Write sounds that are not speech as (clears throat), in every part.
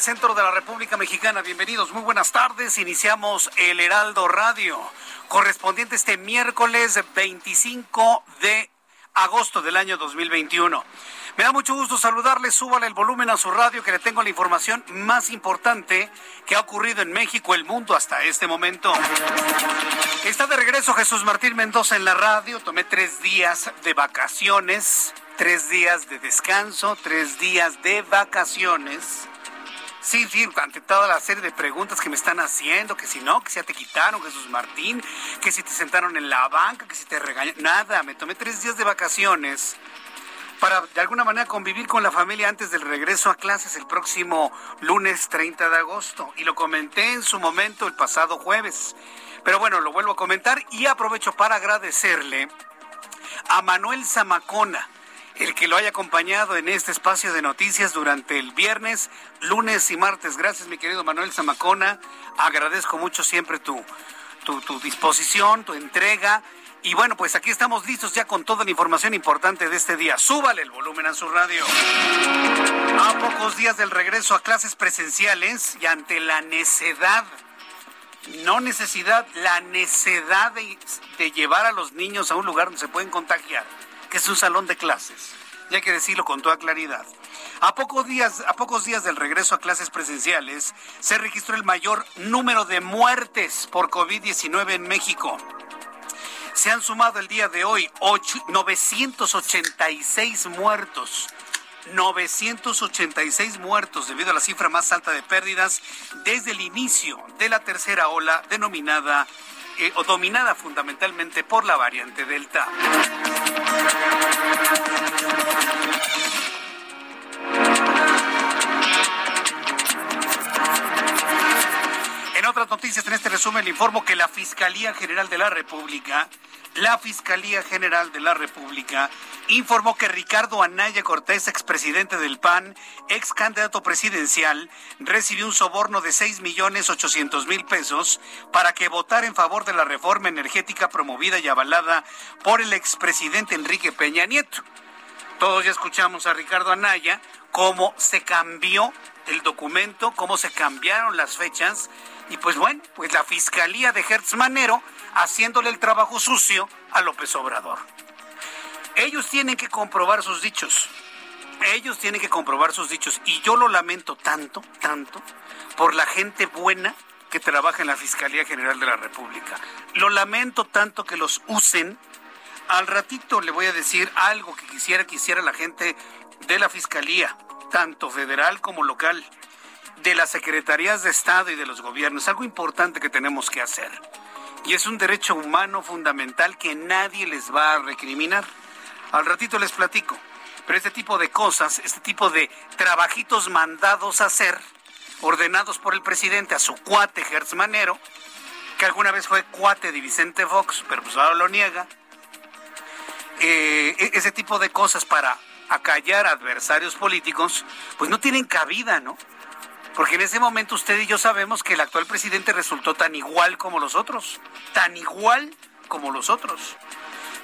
Del centro de la República Mexicana. Bienvenidos, muy buenas tardes. Iniciamos el Heraldo Radio, correspondiente este miércoles 25 de agosto del año 2021. Me da mucho gusto saludarle, súbale el volumen a su radio que le tengo la información más importante que ha ocurrido en México, el mundo hasta este momento. Está de regreso Jesús Martín Mendoza en la radio, tomé tres días de vacaciones, tres días de descanso, tres días de vacaciones. Sí, sí, ante toda la serie de preguntas que me están haciendo, que si no, que si ya te quitaron, Jesús Martín, que si te sentaron en la banca, que si te regañaron. Nada, me tomé tres días de vacaciones para de alguna manera convivir con la familia antes del regreso a clases el próximo lunes 30 de agosto. Y lo comenté en su momento el pasado jueves. Pero bueno, lo vuelvo a comentar y aprovecho para agradecerle a Manuel Zamacona el que lo haya acompañado en este espacio de noticias durante el viernes, lunes y martes. Gracias, mi querido Manuel Zamacona. Agradezco mucho siempre tu, tu, tu disposición, tu entrega. Y bueno, pues aquí estamos listos ya con toda la información importante de este día. Súbale el volumen a su radio. A pocos días del regreso a clases presenciales y ante la necedad, no necesidad, la necedad de, de llevar a los niños a un lugar donde se pueden contagiar que es un salón de clases. Y hay que decirlo con toda claridad. A pocos, días, a pocos días del regreso a clases presenciales, se registró el mayor número de muertes por COVID-19 en México. Se han sumado el día de hoy 8, 986 muertos. 986 muertos debido a la cifra más alta de pérdidas desde el inicio de la tercera ola denominada eh, o dominada fundamentalmente por la variante Delta. En otras noticias, en este resumen, le informo que la Fiscalía General de la República, la Fiscalía General de la República, informó que Ricardo Anaya Cortés, expresidente del PAN, ex candidato presidencial, recibió un soborno de 6 millones 800 mil pesos para que votara en favor de la reforma energética promovida y avalada por el expresidente Enrique Peña Nieto. Todos ya escuchamos a Ricardo Anaya cómo se cambió el documento, cómo se cambiaron las fechas y pues bueno, pues la Fiscalía de Hertz Manero haciéndole el trabajo sucio a López Obrador. Ellos tienen que comprobar sus dichos. Ellos tienen que comprobar sus dichos. Y yo lo lamento tanto, tanto, por la gente buena que trabaja en la Fiscalía General de la República. Lo lamento tanto que los usen. Al ratito le voy a decir algo que quisiera que hiciera la gente de la Fiscalía, tanto federal como local, de las secretarías de Estado y de los gobiernos. Algo importante que tenemos que hacer. Y es un derecho humano fundamental que nadie les va a recriminar. Al ratito les platico. Pero este tipo de cosas, este tipo de trabajitos mandados a hacer, ordenados por el presidente a su cuate Gertz Manero, que alguna vez fue cuate de Vicente Fox, pero pues ahora lo niega. Eh, ese tipo de cosas para acallar adversarios políticos, pues no tienen cabida, ¿no? Porque en ese momento usted y yo sabemos que el actual presidente resultó tan igual como los otros, tan igual como los otros.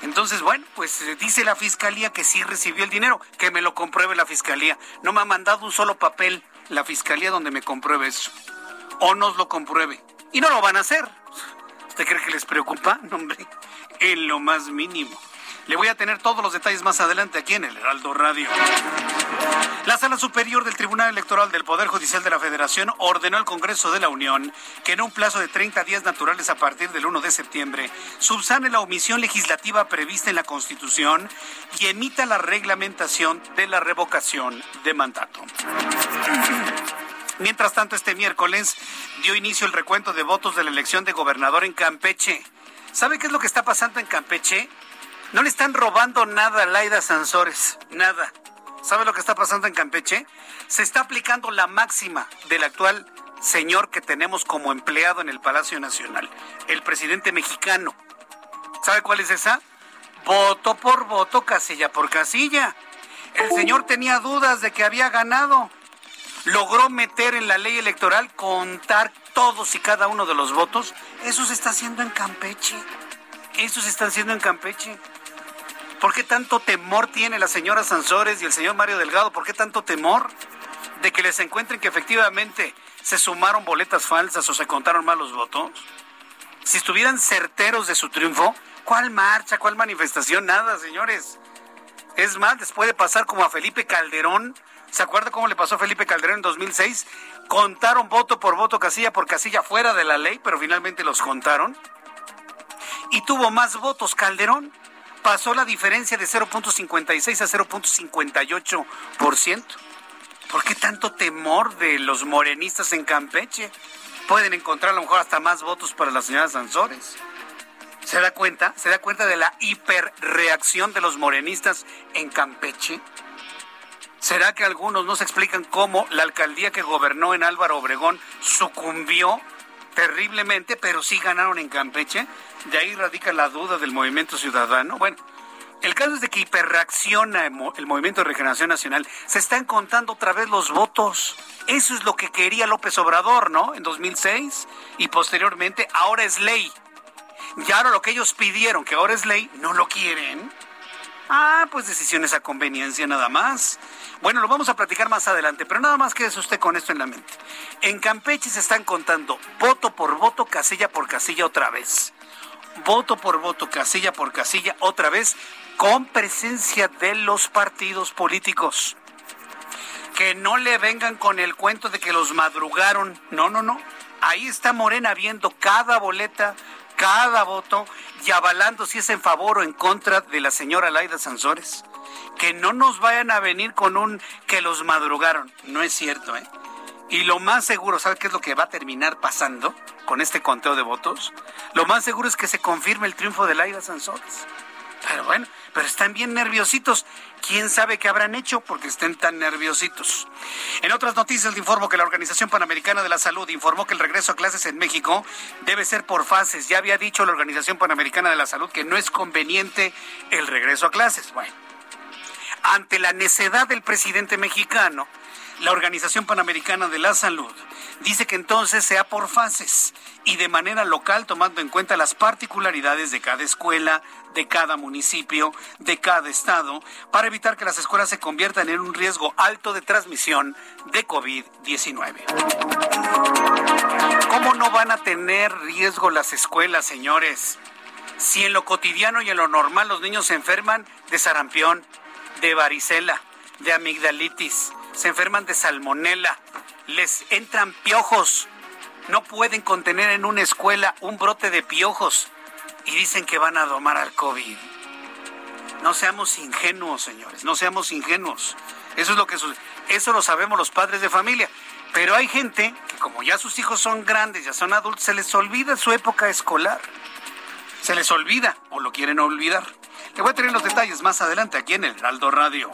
Entonces, bueno, pues eh, dice la fiscalía que sí recibió el dinero, que me lo compruebe la fiscalía. No me ha mandado un solo papel la fiscalía donde me compruebe eso. O nos lo compruebe. Y no lo van a hacer. ¿Usted cree que les preocupa? (laughs) No, hombre, en lo más mínimo. Le voy a tener todos los detalles más adelante aquí en el Heraldo Radio. La Sala Superior del Tribunal Electoral del Poder Judicial de la Federación ordenó al Congreso de la Unión que en un plazo de 30 días naturales a partir del 1 de septiembre subsane la omisión legislativa prevista en la Constitución y emita la reglamentación de la revocación de mandato. Mientras tanto, este miércoles dio inicio el recuento de votos de la elección de gobernador en Campeche. ¿Sabe qué es lo que está pasando en Campeche? No le están robando nada a Laida Sansores, nada. ¿Sabe lo que está pasando en Campeche? Se está aplicando la máxima del actual señor que tenemos como empleado en el Palacio Nacional, el presidente mexicano. ¿Sabe cuál es esa? Voto por voto, casilla por casilla. El señor tenía dudas de que había ganado. Logró meter en la ley electoral contar todos y cada uno de los votos. Eso se está haciendo en Campeche. Eso se está haciendo en Campeche. ¿Por qué tanto temor tiene la señora Sansores y el señor Mario Delgado? ¿Por qué tanto temor de que les encuentren que efectivamente se sumaron boletas falsas o se contaron mal los votos? Si estuvieran certeros de su triunfo, ¿cuál marcha, cuál manifestación? Nada, señores. Es más, les puede pasar como a Felipe Calderón. ¿Se acuerda cómo le pasó a Felipe Calderón en 2006? Contaron voto por voto, casilla por casilla, fuera de la ley, pero finalmente los contaron. Y tuvo más votos Calderón pasó la diferencia de 0.56 a 0.58%. ¿Por qué tanto temor de los morenistas en Campeche? Pueden encontrar a lo mejor hasta más votos para la señora Sansores. ¿Se da cuenta? ¿Se da cuenta de la hiperreacción de los morenistas en Campeche? ¿Será que algunos no se explican cómo la alcaldía que gobernó en Álvaro Obregón sucumbió terriblemente, pero sí ganaron en Campeche? De ahí radica la duda del movimiento ciudadano. Bueno, el caso es de que hiperreacciona el Movimiento de Regeneración Nacional. Se están contando otra vez los votos. Eso es lo que quería López Obrador, ¿no? En 2006 y posteriormente, ahora es ley. Y ahora lo que ellos pidieron, que ahora es ley, no lo quieren. Ah, pues decisiones a conveniencia nada más. Bueno, lo vamos a platicar más adelante, pero nada más quédese usted con esto en la mente. En Campeche se están contando voto por voto, casilla por casilla otra vez voto por voto, casilla por casilla, otra vez con presencia de los partidos políticos. Que no le vengan con el cuento de que los madrugaron. No, no, no. Ahí está Morena viendo cada boleta, cada voto y avalando si es en favor o en contra de la señora Laida Sansores. Que no nos vayan a venir con un que los madrugaron. No es cierto, ¿eh? Y lo más seguro, ¿sabe qué es lo que va a terminar pasando con este conteo de votos? Lo más seguro es que se confirme el triunfo de Laida Sansores. Pero bueno, pero están bien nerviositos. ¿Quién sabe qué habrán hecho porque estén tan nerviositos? En otras noticias le informo que la Organización Panamericana de la Salud informó que el regreso a clases en México debe ser por fases. Ya había dicho la Organización Panamericana de la Salud que no es conveniente el regreso a clases. Bueno, ante la necedad del presidente mexicano, la Organización Panamericana de la Salud dice que entonces sea por fases y de manera local tomando en cuenta las particularidades de cada escuela, de cada municipio, de cada estado, para evitar que las escuelas se conviertan en un riesgo alto de transmisión de COVID-19. ¿Cómo no van a tener riesgo las escuelas, señores? Si en lo cotidiano y en lo normal los niños se enferman de sarampión, de varicela, de amigdalitis, se enferman de salmonela, les entran piojos, no pueden contener en una escuela un brote de piojos y dicen que van a domar al COVID. No seamos ingenuos, señores, no seamos ingenuos. Eso es lo que eso lo sabemos los padres de familia. Pero hay gente que como ya sus hijos son grandes, ya son adultos, se les olvida su época escolar. Se les olvida o lo quieren olvidar. Le voy a tener los detalles más adelante aquí en el Heraldo Radio.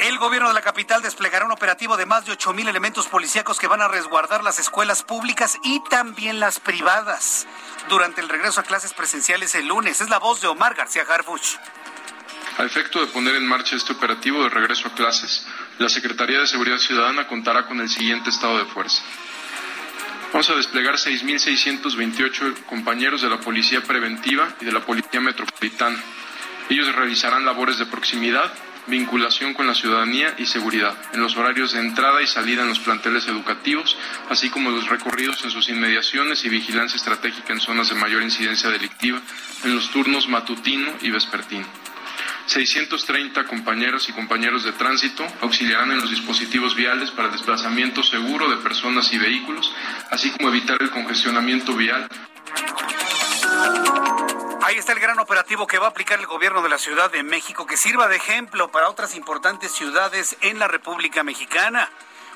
El gobierno de la capital desplegará un operativo de más de 8 mil elementos policíacos que van a resguardar las escuelas públicas y también las privadas durante el regreso a clases presenciales el lunes. Es la voz de Omar García Harfuch. A efecto de poner en marcha este operativo de regreso a clases, la Secretaría de Seguridad Ciudadana contará con el siguiente estado de fuerza. Vamos a desplegar 6.628 compañeros de la Policía Preventiva y de la Policía Metropolitana. Ellos realizarán labores de proximidad, vinculación con la ciudadanía y seguridad, en los horarios de entrada y salida en los planteles educativos, así como los recorridos en sus inmediaciones y vigilancia estratégica en zonas de mayor incidencia delictiva, en los turnos matutino y vespertino. 630 compañeros y compañeros de tránsito auxiliarán en los dispositivos viales para desplazamiento seguro de personas y vehículos, así como evitar el congestionamiento vial. Ahí está el gran operativo que va a aplicar el gobierno de la Ciudad de México, que sirva de ejemplo para otras importantes ciudades en la República Mexicana.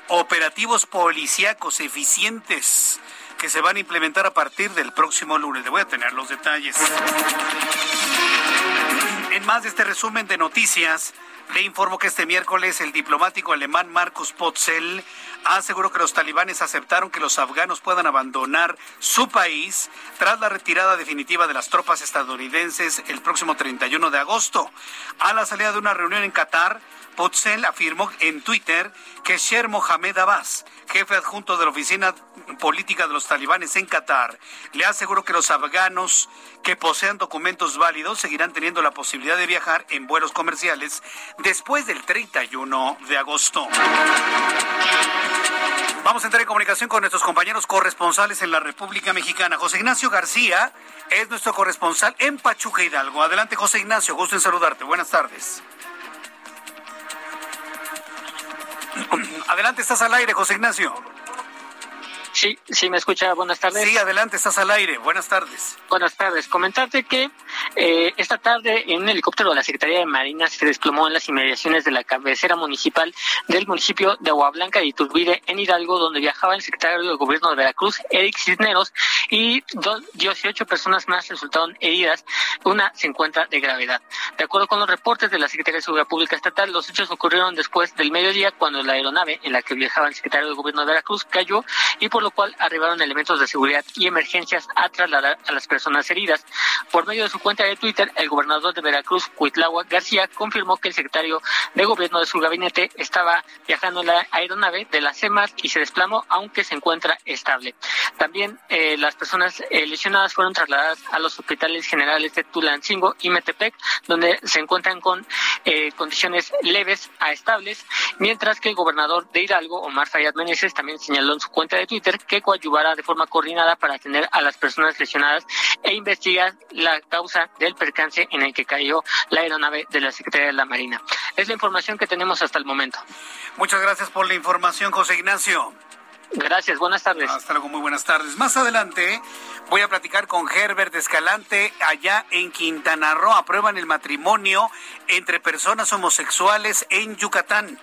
Operativos policíacos eficientes que se van a implementar a partir del próximo lunes. Le voy a tener los detalles. En más de este resumen de noticias, le informo que este miércoles el diplomático alemán Markus Potzel aseguró que los talibanes aceptaron que los afganos puedan abandonar su país tras la retirada definitiva de las tropas estadounidenses el próximo 31 de agosto. A la salida de una reunión en Qatar, Potzel afirmó en Twitter que Sher Mohamed Abbas, jefe adjunto de la oficina política de los talibanes en Qatar, le aseguró que los afganos que posean documentos válidos seguirán teniendo la posibilidad de viajar en vuelos comerciales después del 31 de agosto. Vamos a entrar en comunicación con nuestros compañeros corresponsales en la República Mexicana. José Ignacio García es nuestro corresponsal en Pachuca Hidalgo. Adelante, José Ignacio, gusto en saludarte. Buenas tardes. Adelante, estás al aire, José Ignacio. Sí, sí, me escucha. Buenas tardes. Sí, adelante, estás al aire. Buenas tardes. Buenas tardes. Comentarte que eh, esta tarde en un helicóptero de la Secretaría de Marina se desplomó en las inmediaciones de la cabecera municipal del municipio de Aguablanca de Iturbide, en Hidalgo, donde viajaba el secretario de Gobierno de Veracruz, Eric Cisneros, y 18 personas más resultaron heridas. Una se encuentra de gravedad. De acuerdo con los reportes de la Secretaría de Seguridad Pública Estatal, los hechos ocurrieron después del mediodía cuando la aeronave en la que viajaba el secretario de Gobierno de Veracruz cayó y por lo cual arribaron elementos de seguridad y emergencias a trasladar a las personas heridas. Por medio de su cuenta de Twitter, el gobernador de Veracruz, Cuitlagua García, confirmó que el secretario de gobierno de su gabinete estaba viajando en la aeronave de la CEMAR y se desplomó, aunque se encuentra estable. También eh, las personas eh, lesionadas fueron trasladadas a los hospitales generales de Tulancingo y Metepec, donde se encuentran con eh, condiciones leves a estables, mientras que el gobernador de Hidalgo, Omar Fayad Meneses, también señaló en su cuenta de Twitter que coadyuvará de forma coordinada para atender a las personas lesionadas e investigar la causa del percance en el que cayó la aeronave de la Secretaría de la Marina. Es la información que tenemos hasta el momento. Muchas gracias por la información, José Ignacio. Gracias, buenas tardes. Hasta luego, muy buenas tardes. Más adelante voy a platicar con Herbert Escalante allá en Quintana Roo. Aprueban el matrimonio entre personas homosexuales en Yucatán.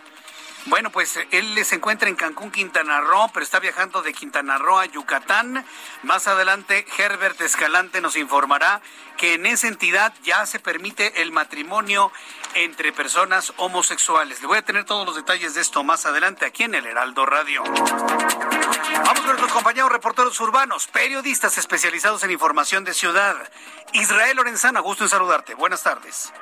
Bueno, pues él se encuentra en Cancún, Quintana Roo, pero está viajando de Quintana Roo a Yucatán. Más adelante, Herbert Escalante nos informará que en esa entidad ya se permite el matrimonio entre personas homosexuales. Le voy a tener todos los detalles de esto más adelante aquí en el Heraldo Radio. Vamos con nuestros compañeros reporteros urbanos, periodistas especializados en información de ciudad. Israel Lorenzana, gusto en saludarte. Buenas tardes.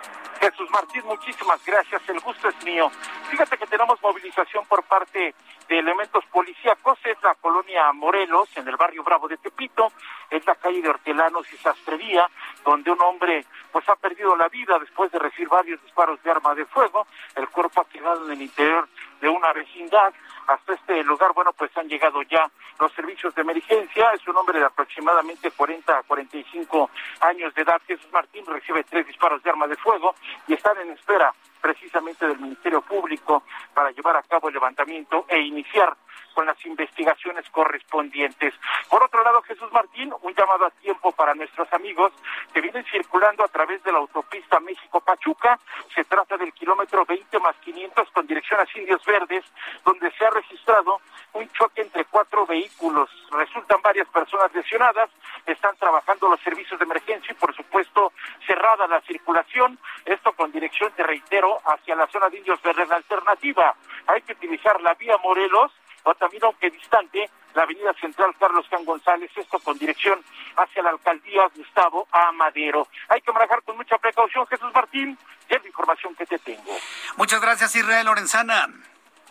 Jesús Martín, muchísimas gracias. El gusto es mío. Fíjate que tenemos movilización por parte de elementos policíacos. Es la colonia Morelos, en el barrio Bravo de Tepito. Es la calle de Hortelanos y Sastrería, donde un hombre pues ha perdido la vida después de recibir varios disparos de arma de fuego. El cuerpo ha quedado en el interior de una vecindad. Hasta este lugar, bueno, pues han llegado ya los servicios de emergencia. Es un hombre de aproximadamente 40 a 45 años de edad. Jesús Martín recibe tres disparos de arma de fuego y están en espera precisamente del Ministerio Público para llevar a cabo el levantamiento e iniciar con las investigaciones correspondientes. Por otro lado, Jesús Martín, un llamado a tiempo para nuestros amigos que vienen circulando a través de la autopista México-Pachuca. Se trata del kilómetro 20 más 500 con dirección a Indios Verdes, donde se ha registrado un choque entre cuatro vehículos. Resultan varias personas lesionadas, están trabajando los servicios de emergencia y, por supuesto, cerrada la circulación. Esto con dirección, te reitero, hacia la zona de Indios Verdes. La alternativa, hay que utilizar la vía Morelos o también, aunque distante, la avenida central Carlos Can González, esto con dirección hacia la alcaldía Gustavo Amadero. Hay que manejar con mucha precaución, Jesús Martín, y es la información que te tengo. Muchas gracias, Israel Lorenzana.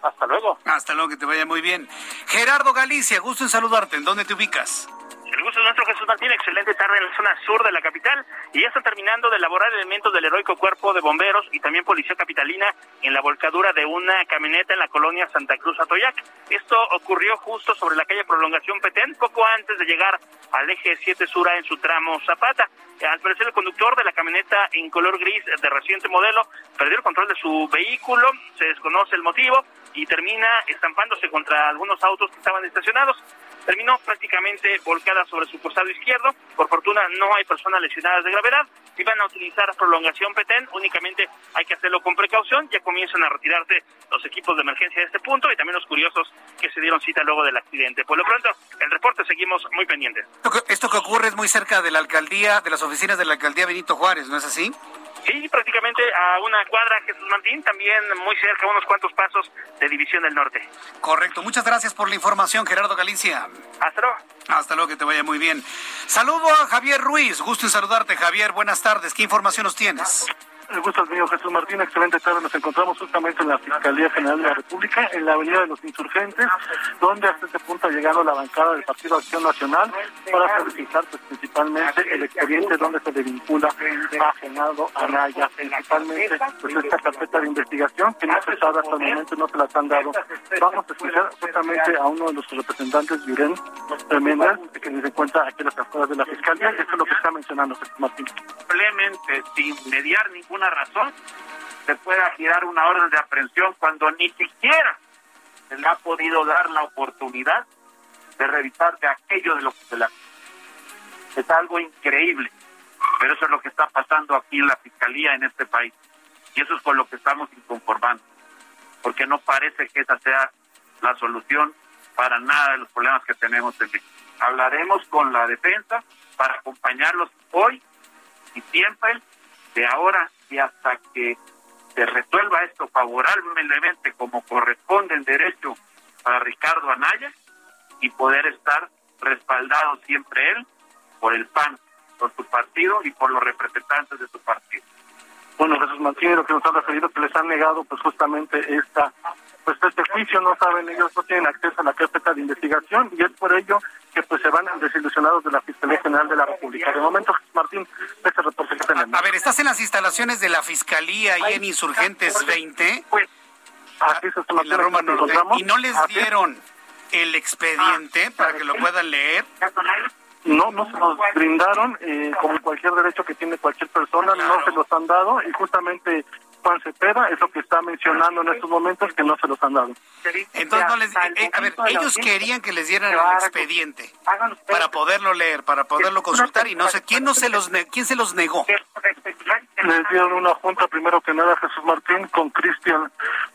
Hasta luego. Hasta luego, que te vaya muy bien. Gerardo Galicia, gusto en saludarte. ¿En dónde te ubicas? El gusto es nuestro, Jesús Martín. Excelente tarde en la zona sur de la capital. Y ya están terminando de elaborar elementos del heroico cuerpo de bomberos y también policía capitalina en la volcadura de una camioneta en la colonia Santa Cruz Atoyac. Esto ocurrió justo sobre la calle Prolongación Petén, poco antes de llegar al eje 7 Sura en su tramo Zapata. Al parecer, el conductor de la camioneta en color gris de reciente modelo perdió el control de su vehículo, se desconoce el motivo y termina estampándose contra algunos autos que estaban estacionados terminó prácticamente volcada sobre su costado izquierdo. Por fortuna no hay personas lesionadas de gravedad. Si van a utilizar prolongación Petén, únicamente hay que hacerlo con precaución. Ya comienzan a retirarse los equipos de emergencia de este punto y también los curiosos que se dieron cita luego del accidente. Por lo pronto, el reporte seguimos muy pendientes. Esto que ocurre es muy cerca de la alcaldía, de las oficinas de la alcaldía Benito Juárez, ¿no es así? Sí, prácticamente a una cuadra Jesús Martín, también muy cerca, unos cuantos pasos de División del Norte. Correcto, muchas gracias por la información, Gerardo Galicia. Hasta luego. Hasta luego, que te vaya muy bien. Saludo a Javier Ruiz, gusto en saludarte, Javier, buenas tardes, ¿qué información nos tienes? El gusto es mío, Jesús Martín. Excelente tarde. Nos encontramos justamente en la Fiscalía General de la República, en la Avenida de los Insurgentes, donde hasta este punto ha llegado la bancada del Partido Acción Nacional para solicitar pues, principalmente el expediente donde se le vincula a Genaro Anaya. Principalmente pues, esta carpeta de investigación que no se sabe hasta el momento, no se las han dado. Vamos a escuchar justamente a uno de los representantes, Yuren Méndez, que se encuentra aquí en las afueras de la Fiscalía. Esto es lo que está mencionando Jesús Martín. Simplemente, sin mediar ninguna razón se pueda girar una orden de aprehensión cuando ni siquiera se le ha podido dar la oportunidad de revisar de aquello de lo que se le Es algo increíble, pero eso es lo que está pasando aquí en la Fiscalía en este país. Y eso es con lo que estamos inconformando, porque no parece que esa sea la solución para nada de los problemas que tenemos. Hablaremos con la defensa para acompañarlos hoy y siempre de ahora y hasta que se resuelva esto favorablemente como corresponde en derecho para Ricardo Anaya y poder estar respaldado siempre él por el PAN, por su partido y por los representantes de su partido. Bueno, Jesús Martínez, lo que nos han referido que les han negado pues justamente esta pues este juicio, no saben, ellos no tienen acceso a la carpeta de investigación y es por ello que pues se van desilusionados de la Fiscalía General de la República. De momento, Martín, este reporte que tenemos. A ver, ¿estás en las instalaciones de la Fiscalía y en Insurgentes 20? Pues, así es, en la Roma Norte. ¿Y no les dieron el expediente para que lo puedan leer? No, no se los brindaron, eh, como cualquier derecho que tiene cualquier persona, no se los han dado y justamente Juan Cepeda es lo que está mencionando en estos momentos que no se los han dado. Entonces, no les, eh, a ver, ellos querían que les dieran el expediente para poderlo leer, para poderlo consultar y no sé quién no se los quién se los negó. Les dieron una junta primero que nada Jesús Martín con Cristian,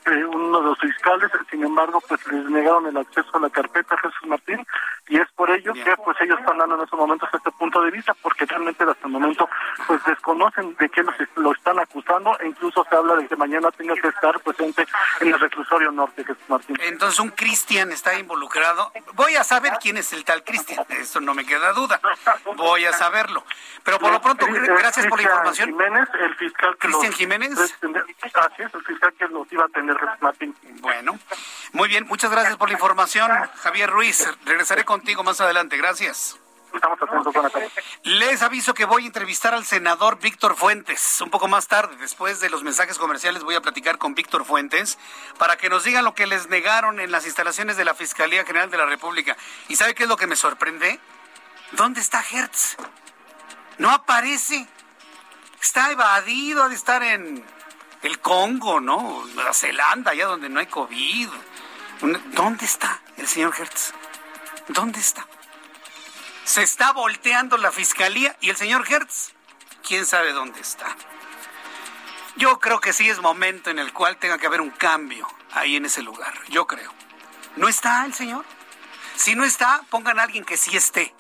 eh, uno de los fiscales. Sin embargo, pues les negaron el acceso a la carpeta Jesús Martín y es por ello que pues ellos están dando en estos momentos este punto de vista porque realmente hasta el momento pues desconocen de qué lo están acusando e incluso se habla de que mañana tenga que estar presente en el reclusorio norte, Jesús Martín. Entonces un Cristian está involucrado. Voy a saber quién es el tal Cristian, eso no me queda duda. Voy a saberlo. Pero por lo pronto, gracias por la información. Jiménez, el fiscal Cristian Jiménez. Así es, el fiscal que los iba a tener, Jesús Martín. Bueno, muy bien, muchas gracias por la información, Javier Ruiz. Regresaré contigo más adelante, gracias. Estamos atentos, buenas Les aviso que voy a entrevistar al senador Víctor Fuentes un poco más tarde. Después de los mensajes comerciales voy a platicar con Víctor Fuentes para que nos digan lo que les negaron en las instalaciones de la Fiscalía General de la República. ¿Y sabe qué es lo que me sorprende? ¿Dónde está Hertz? No aparece. Está evadido, ha de estar en el Congo, ¿no? La Zelanda, allá donde no hay COVID. ¿Dónde está el señor Hertz? ¿Dónde está? Se está volteando la fiscalía y el señor Hertz, quién sabe dónde está. Yo creo que sí es momento en el cual tenga que haber un cambio ahí en ese lugar. Yo creo. ¿No está el señor? Si no está, pongan a alguien que sí esté.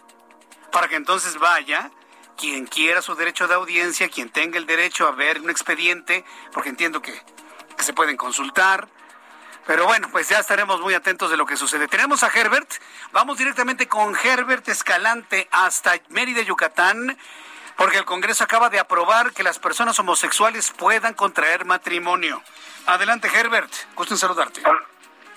Para que entonces vaya quien quiera su derecho de audiencia, quien tenga el derecho a ver un expediente, porque entiendo que, que se pueden consultar, pero bueno, pues ya estaremos muy atentos de lo que sucede. Tenemos a Herbert. Vamos directamente con Herbert Escalante hasta Mérida, Yucatán, porque el Congreso acaba de aprobar que las personas homosexuales puedan contraer matrimonio. Adelante, Herbert. Gusto en saludarte.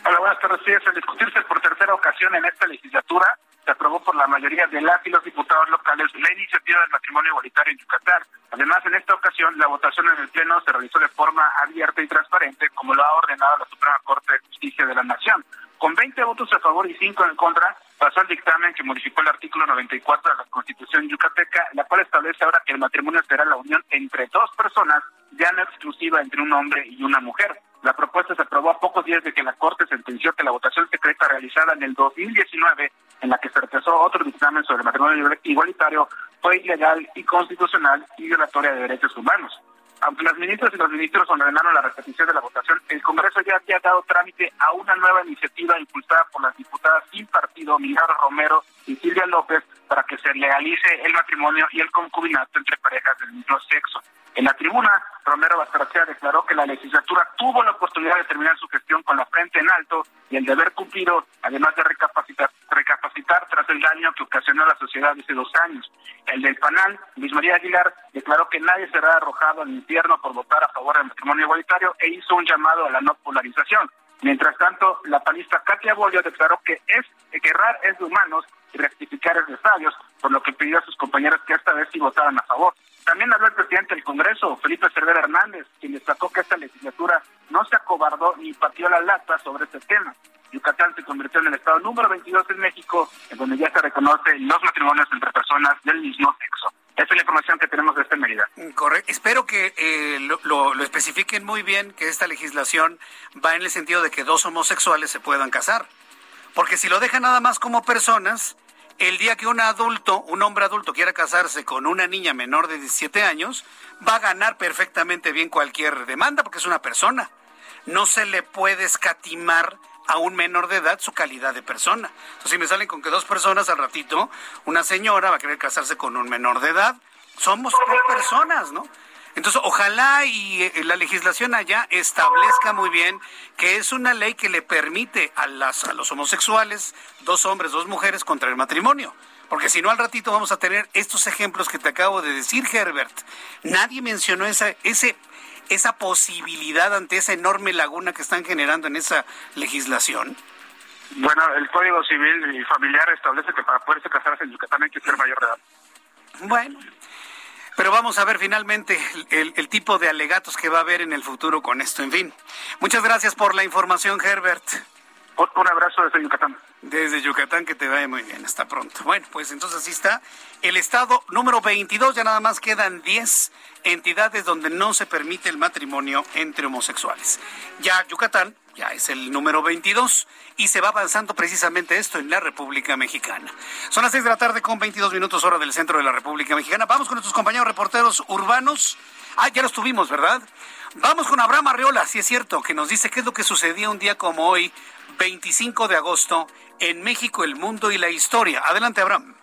Hola, buenas tardes. Sí, al discutirse por tercera ocasión en esta legislatura, se aprobó por la mayoría de las y los diputados locales la iniciativa del matrimonio igualitario en Yucatán. Además, en esta ocasión, la votación en el Pleno se realizó de forma abierta y transparente, como lo ha ordenado la Suprema Corte de Justicia de la Nación. Con 20 votos a favor y 5 en contra, pasó el dictamen que modificó el artículo 94 de la Constitución yucateca, la cual establece ahora que el matrimonio será la unión entre dos personas, ya no exclusiva entre un hombre y una mujer. La propuesta se aprobó a pocos días de que la Corte sentenció que la votación secreta realizada en el 2019, en la que se rechazó otro dictamen sobre el matrimonio igualitario, fue ilegal y constitucional y violatoria de derechos humanos. Aunque las ministras y los ministros ordenaron la repetición de la votación, el Congreso ya había dado trámite a una nueva iniciativa impulsada por las diputadas sin partido Milagro Romero y Silvia López para que se legalice el matrimonio y el concubinato entre parejas del mismo sexo. En la tribuna, Romero Bastarcea declaró que la legislatura tuvo la oportunidad de terminar su gestión con la frente en alto y el deber cumplido, además de recapacitar, recapacitar tras el daño que ocasionó a la sociedad hace dos años. El del PANAL, Luis María Aguilar, declaró que nadie será arrojado al infierno por votar a favor del matrimonio igualitario e hizo un llamado a la no polarización. Mientras tanto, la panista Katia Bolio declaró que es que errar es de humanos y rectificar es de sabios, por lo que pidió a sus compañeros que esta vez sí votaran a favor. También habló el presidente del Congreso, Felipe Cervera Hernández, quien destacó que esta legislatura no se acobardó ni pateó la lata sobre este tema. Yucatán se convirtió en el estado número 22 en México, en donde ya se reconocen los matrimonios entre personas del mismo sexo. Esa es la información que tenemos de esta medida. Correcto. Espero que eh, lo, lo, lo, especifiquen muy bien, que esta legislación va en el sentido de que dos homosexuales se puedan casar. Porque si lo dejan nada más como personas, el día que un adulto, un hombre adulto quiera casarse con una niña menor de 17 años, va a ganar perfectamente bien cualquier demanda porque es una persona. No se le puede escatimar a un menor de edad su calidad de persona. Entonces, si me salen con que dos personas al ratito, una señora va a querer casarse con un menor de edad, somos personas, ¿no? Entonces, ojalá y eh, la legislación allá establezca muy bien que es una ley que le permite a, las, a los homosexuales, dos hombres, dos mujeres, contra el matrimonio. Porque si no, al ratito vamos a tener estos ejemplos que te acabo de decir, Herbert. Nadie mencionó esa, ese, esa posibilidad ante esa enorme laguna que están generando en esa legislación. Bueno, el Código Civil y Familiar establece que para poderse casarse en Yucatán hay que ser mayor de edad. Bueno, pero vamos a ver finalmente el, el, tipo de alegatos que va a haber en el futuro con esto. En fin, muchas gracias por la información, Herbert. Un abrazo desde Yucatán. Desde Yucatán, que te vaya muy bien. Hasta pronto. Bueno, pues entonces así está. El estado número 22, ya nada más quedan 10 entidades donde no se permite el matrimonio entre homosexuales. Ya Yucatán ya es el número 22 y se va avanzando precisamente esto en la República Mexicana. Son las 6 de la tarde con 22 minutos hora del centro de la República Mexicana. Vamos con nuestros compañeros reporteros urbanos. Ah, ya los tuvimos, ¿verdad? Vamos con Abraham Arreola, si es cierto, que nos dice qué es lo que sucedía un día como hoy, 25 de agosto, en México, el mundo y la historia. Adelante, Abraham.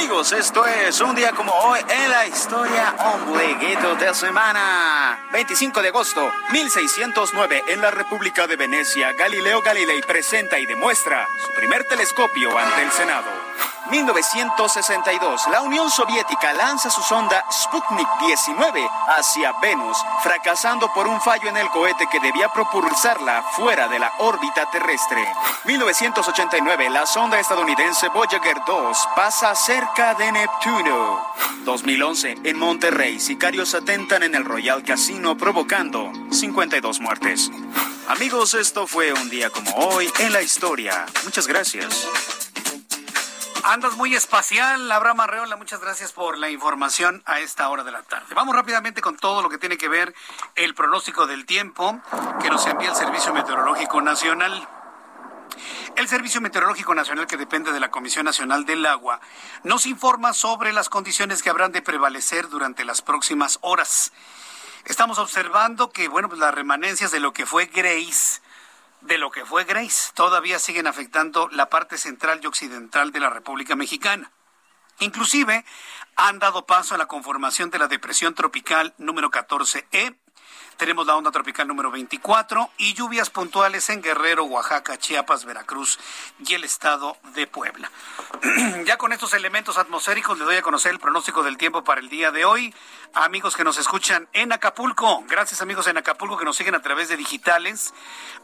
Amigos, esto es un día como hoy en la historia, ombliguito de semana. 25 de agosto, 1609, en la República de Venecia, Galileo Galilei presenta y demuestra su primer telescopio ante el Senado. 1962, la Unión Soviética lanza su sonda Sputnik 19 hacia Venus, fracasando por un fallo en el cohete que debía propulsarla fuera de la órbita terrestre. 1989, la sonda estadounidense Voyager 2 pasa cerca de Neptuno. 2011, en Monterrey, sicarios atentan en el Royal Casino provocando 52 muertes. Amigos, esto fue un día como hoy en la historia. Muchas gracias. Andas muy espacial, Abraham Arreola. Muchas gracias por la información a esta hora de la tarde. Vamos rápidamente con todo lo que tiene que ver el pronóstico del tiempo que nos envía el Servicio Meteorológico Nacional. El Servicio Meteorológico Nacional, que depende de la Comisión Nacional del Agua, nos informa sobre las condiciones que habrán de prevalecer durante las próximas horas. Estamos observando que, bueno, pues las remanencias de lo que fue Grace de lo que fue Grace todavía siguen afectando la parte central y occidental de la República Mexicana. Inclusive han dado paso a la conformación de la depresión tropical número 14E. Tenemos la onda tropical número 24 y lluvias puntuales en Guerrero, Oaxaca, Chiapas, Veracruz y el estado de Puebla. (clears throat) ya con estos elementos atmosféricos les doy a conocer el pronóstico del tiempo para el día de hoy. Amigos que nos escuchan en Acapulco. Gracias amigos en Acapulco que nos siguen a través de digitales.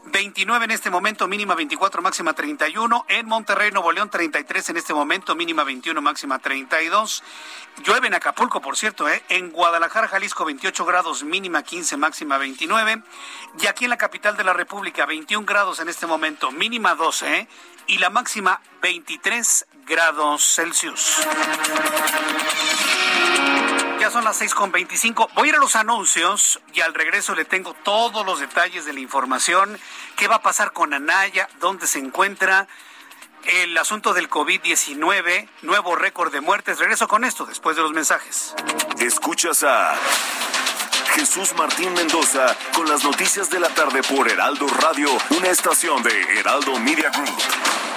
29 en este momento, mínima 24, máxima 31. En Monterrey, Nuevo León, 33 en este momento, mínima 21, máxima 32. Llueve en Acapulco, por cierto, ¿eh? En Guadalajara, Jalisco, 28 grados, mínima 15, máxima 29. Y aquí en la capital de la República, 21 grados en este momento, mínima 12, ¿eh? Y la máxima 23 grados Celsius. Son las 6.25. Voy a ir a los anuncios y al regreso le tengo todos los detalles de la información. ¿Qué va a pasar con Anaya? ¿Dónde se encuentra? El asunto del COVID-19, nuevo récord de muertes. Regreso con esto después de los mensajes. Escuchas a Jesús Martín Mendoza con las noticias de la tarde por Heraldo Radio, una estación de Heraldo Media Group.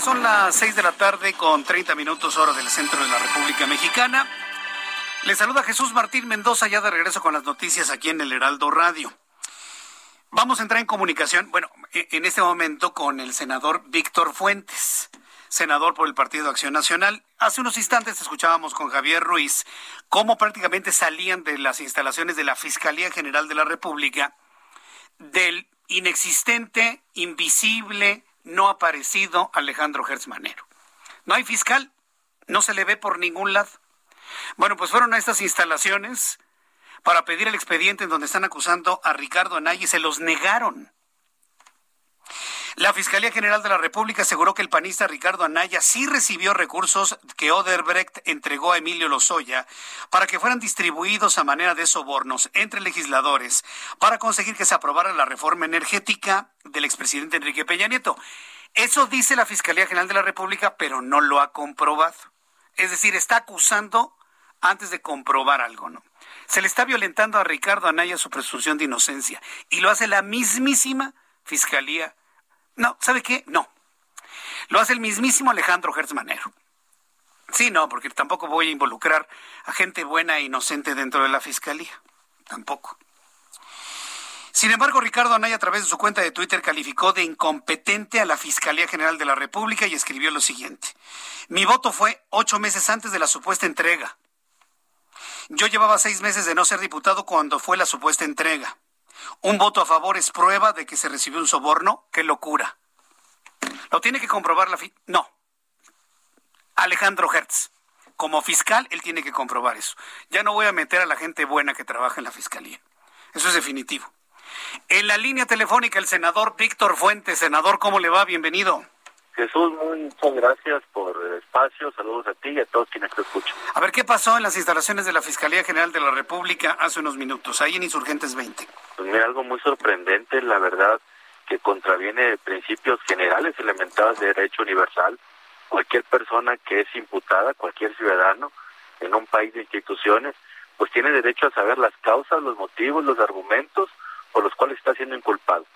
Son las 6 de la tarde con 30 minutos hora del centro de la República Mexicana. Le saluda Jesús Martín Mendoza ya de regreso con las noticias aquí en el Heraldo Radio. Vamos a entrar en comunicación, bueno, e, en este momento con el senador Víctor Fuentes, senador por el Partido Acción Nacional. Hace unos instantes escuchábamos con Javier Ruiz cómo prácticamente salían de las instalaciones de la Fiscalía General de la República del inexistente, invisible, no ha aparecido Alejandro Gertz No hay fiscal, no se le ve por ningún lado. Bueno, pues fueron a estas instalaciones para pedir el expediente en donde están acusando a Ricardo Anaya y se los negaron. La Fiscalía General de la República aseguró que el panista Ricardo Anaya sí recibió recursos que Oderbrecht entregó a Emilio Lozoya para que fueran distribuidos a manera de sobornos entre legisladores para conseguir que se aprobara la reforma energética del expresidente Enrique Peña Nieto. Eso dice la Fiscalía General de la República, pero no lo ha comprobado. Es decir, está acusando antes de comprobar algo, ¿no? Se le está violentando a Ricardo Anaya su presunción de inocencia y lo hace la mismísima Fiscalía no, ¿sabe qué? No. Lo hace el mismísimo Alejandro Gertz Sí, no, porque tampoco voy a involucrar a gente buena e inocente dentro de la fiscalía. Tampoco. Sin embargo, Ricardo Anaya, a través de su cuenta de Twitter, calificó de incompetente a la Fiscalía General de la República y escribió lo siguiente. Mi voto fue ocho meses antes de la supuesta entrega. Yo llevaba seis meses de no ser diputado cuando fue la supuesta entrega. Un voto a favor es prueba de que se recibió un soborno. ¡Qué locura! ¿Lo tiene que comprobar la... Fi no. Alejandro Hertz. Como fiscal, él tiene que comprobar eso. Ya no voy a meter a la gente buena que trabaja en la fiscalía. Eso es definitivo. En la línea telefónica, el senador Víctor Fuentes. Senador, ¿cómo le va? Bienvenido. Jesús, muchas gracias por el espacio. Saludos a ti y a todos quienes te escuchan. A ver, ¿qué pasó en las instalaciones de la Fiscalía General de la República hace unos minutos, ahí en Insurgentes 20? Pues mira, algo muy sorprendente, la verdad, que contraviene principios generales elementados de derecho universal. Cualquier persona que es imputada, cualquier ciudadano en un país de instituciones, pues tiene derecho a saber las causas, los motivos, los argumentos por los cuales está siendo inculpado.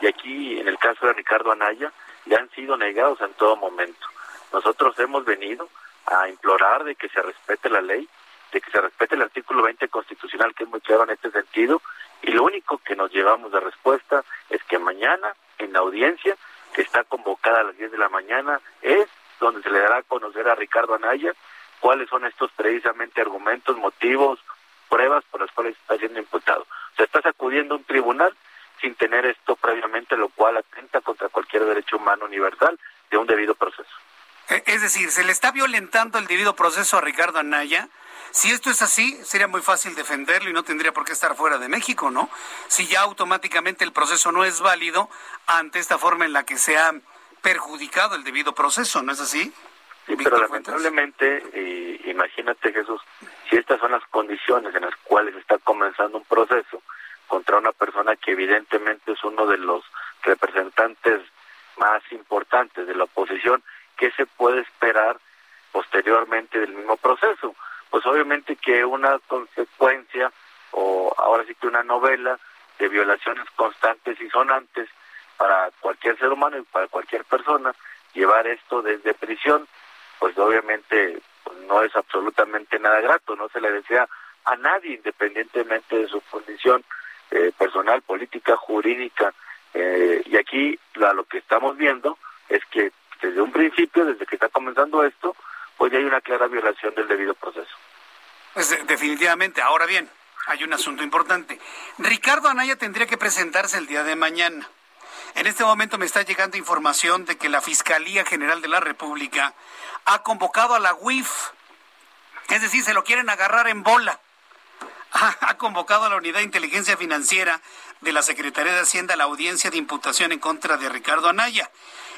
Y aquí, en el caso de Ricardo Anaya, le han sido negados en todo momento. Nosotros hemos venido a implorar de que se respete la ley, de que se respete el artículo 20 constitucional, que es muy claro en este sentido, y lo único que nos llevamos de respuesta es que mañana, en la audiencia, que está convocada a las 10 de la mañana, es donde se le dará a conocer a Ricardo Anaya cuáles son estos precisamente argumentos, motivos, pruebas por las cuales está siendo imputado. Se está sacudiendo un tribunal sin tener esto previamente, lo cual atenta contra cualquier derecho humano universal de un debido proceso. E, es decir, se le está violentando el debido proceso a Ricardo Anaya. Si esto es así, sería muy fácil defenderlo y no tendría por qué estar fuera de México, ¿no? Si ya automáticamente el proceso no es válido ante esta forma en la que se ha perjudicado el debido proceso, ¿no es así? Sí, pero lamentablemente, imagínate Jesús, si estas son las condiciones en las cuales está comenzando un proceso, contra una persona que evidentemente es uno de los representantes más importantes de la oposición, ¿qué se puede esperar posteriormente del mismo proceso? Pues obviamente que una consecuencia o ahora sí que una novela de violaciones constantes y sonantes para cualquier ser humano y para cualquier persona llevar esto desde prisión pues obviamente pues, no es absolutamente nada grato no se le desea a nadie independientemente de su condición eh, personal política jurídica eh, y aquí lo que estamos viendo es que desde un principio desde que está comenzando esto pues ya hay una clara violación del debido proceso pues definitivamente ahora bien hay un asunto importante. Ricardo Anaya tendría que presentarse el día de mañana. En este momento me está llegando información de que la Fiscalía General de la República ha convocado a la UIF, es decir, se lo quieren agarrar en bola. (laughs) Ha convocado a la Unidad de Inteligencia Financiera de la Secretaría de Hacienda a la audiencia de imputación en contra de Ricardo Anaya.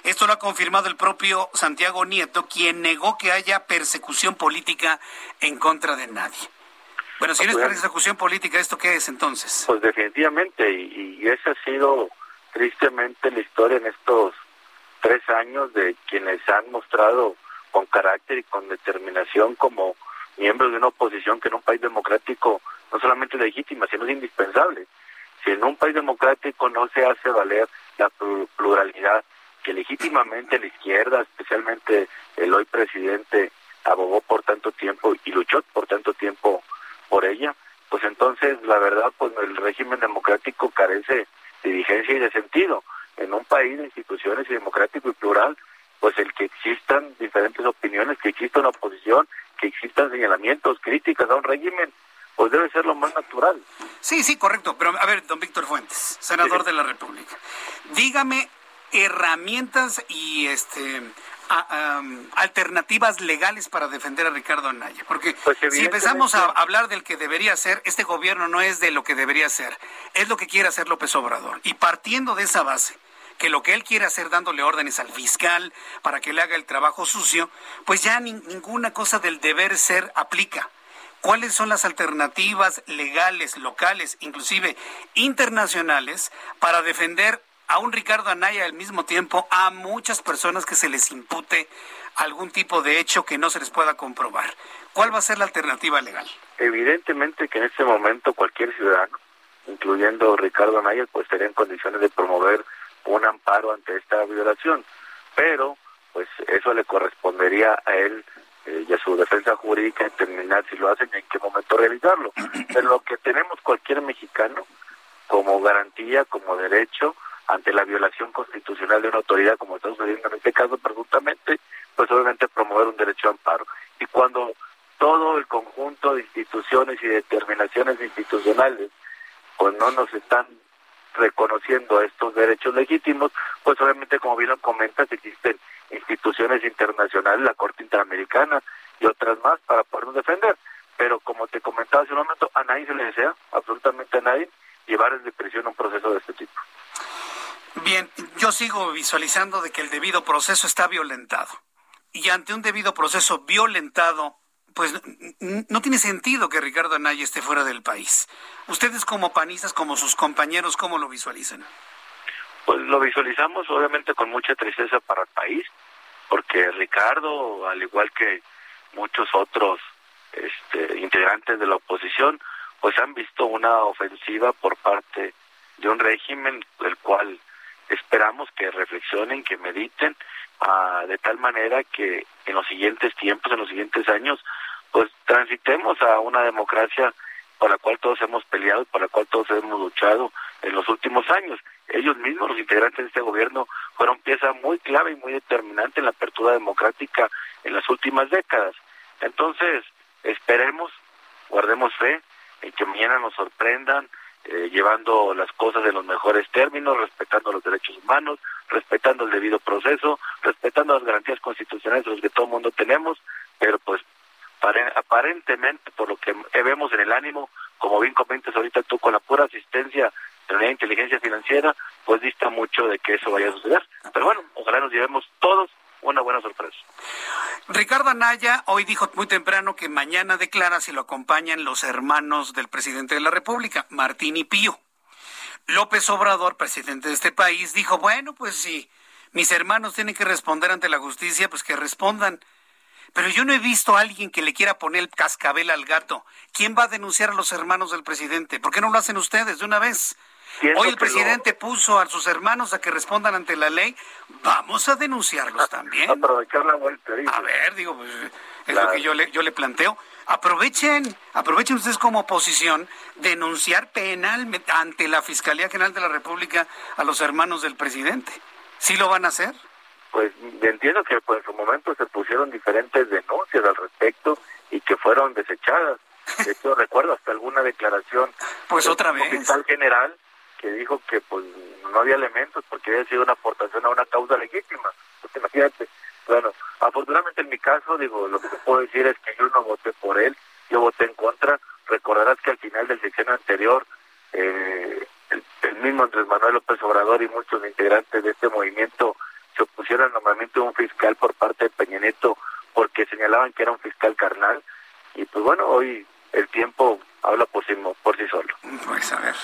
Esto lo ha confirmado el propio Santiago Nieto, quien negó que haya persecución política en contra de nadie. Bueno, si no es pues, persecución política, ¿esto qué es entonces? Pues definitivamente, y, y esa ha sido tristemente la historia en estos tres años de quienes han mostrado con carácter y con determinación como miembros de una oposición que en un país democrático no solamente legítima, sino es indispensable. Si en un país democrático no se hace valer la pluralidad que legítimamente la izquierda, especialmente el hoy presidente, abogó por tanto tiempo y luchó por tanto tiempo por ella, pues entonces la verdad pues el régimen democrático carece de vigencia y de sentido. En un país de instituciones y democrático y plural, pues el que existan diferentes opiniones, que exista una oposición, que existan señalamientos, críticas a un régimen, pues debe ser lo más natural. Sí, sí, correcto. Pero a ver, don Víctor Fuentes, senador de la República, dígame herramientas y este alternativas legales para defender a Ricardo Anaya. Porque pues, si empezamos a hablar del que debería ser, este gobierno no es de lo que debería ser, es lo que quiere hacer López Obrador. Y partiendo de esa base, que lo que él quiere hacer dándole órdenes al fiscal para que le haga el trabajo sucio, pues ya ninguna cosa del deber ser aplica. ¿Cuáles son las alternativas legales, locales, inclusive internacionales, para defender a un Ricardo Anaya al mismo tiempo a muchas personas que se les impute algún tipo de hecho que no se les pueda comprobar. ¿Cuál va a ser la alternativa legal? Evidentemente que en este momento cualquier ciudadano, incluyendo Ricardo Anaya, pues estaría en condiciones de promover un amparo ante esta violación, pero pues eso le correspondería a él eh, y a su defensa jurídica determinar si lo hacen y en qué momento realizarlo. (clears throat) Pero lo que tenemos cualquier mexicano como garantía, como derecho, ante la violación constitucional de una autoridad, como está sucediendo en este caso presuntamente, pues obviamente promover un derecho a amparo. Y cuando todo el conjunto de instituciones y determinaciones institucionales pues no nos están reconociendo estos derechos legítimos, pues obviamente como bien lo comentas existen instituciones internacionales, la Corte Interamericana y otras más para podernos defender. Pero como te comentaba hace un momento, a nadie se le desea, absolutamente a nadie, llevar en prisión un proceso de este tipo. Bien, yo sigo visualizando de que el debido proceso está violentado. Y ante un debido proceso violentado, pues no tiene sentido que Ricardo Anaya esté fuera del país. Ustedes como panistas, como sus compañeros, ¿cómo lo visualizan? Pues lo visualizamos obviamente con mucha tristeza para el país, porque Ricardo, al igual que muchos otros este, integrantes de la oposición, pues han visto una ofensiva por parte de un régimen el cual esperamos que reflexionen, que mediten, ah, de tal manera que en los siguientes tiempos, en los siguientes años, pues transitemos a una democracia por la cual todos hemos peleado, por la cual todos hemos luchado en los últimos años. Ellos mismos, los integrantes de este gobierno, fueron pieza muy clave y muy determinante en la apertura democrática en las últimas décadas. Entonces, esperemos, guardemos fe en que mañana nos sorprendan, eh, llevando las cosas en los mejores términos, respetando los derechos humanos, respetando el debido proceso, respetando las garantías constitucionales los que todo el mundo tenemos, pero pues aparentemente por lo que vemos en el ánimo, como bien comentas ahorita tú, con la pura asistencia de la inteligencia financiera, pues dista mucho de que eso vaya a suceder. Pero bueno, ojalá nos llevemos todos una buena sorpresa. Ricardo Anaya hoy dijo muy temprano que mañana declara si lo acompañan los hermanos del presidente de la República, Martín y Pío. López Obrador, presidente de este país, dijo, bueno, pues si mis hermanos tienen que responder ante la justicia, pues que respondan. Pero yo no he visto a alguien que le quiera poner el cascabel al gato. ¿Quién va a denunciar a los hermanos del presidente? ¿Por qué no lo hacen ustedes de una vez? Hoy el presidente puso a sus hermanos a que respondan ante la ley. Vamos a denunciarlos también. Aprovechar la vuelta. A ver, digo, pues, es lo que yo le, yo le planteo. Aprovechen, aprovechen ustedes como oposición denunciar penal ante la Fiscalía General de la República a los hermanos del presidente. ¿Sí lo van a hacer? Pues entiendo que pues, en su momento se pusieron diferentes denuncias al respecto y que fueron desechadas. De hecho, (laughs) recuerdo hasta alguna declaración pues otra vez. fiscal general que dijo que pues no había elementos porque había sido una aportación a una causa legítima. Pues, imagínate. Bueno, afortunadamente en mi caso, digo, lo que te puedo decir es que yo no voté por él, yo voté en contra. Recordarás que al final del sexenio anterior, eh, el, mismo Andrés Manuel López Obrador y muchos integrantes de este movimiento se opusieron al nombramiento un fiscal por parte de Peña Nieto porque señalaban que era un fiscal carnal. Y pues bueno, hoy el tiempo habla por sí, por sí solo. Pues a ver.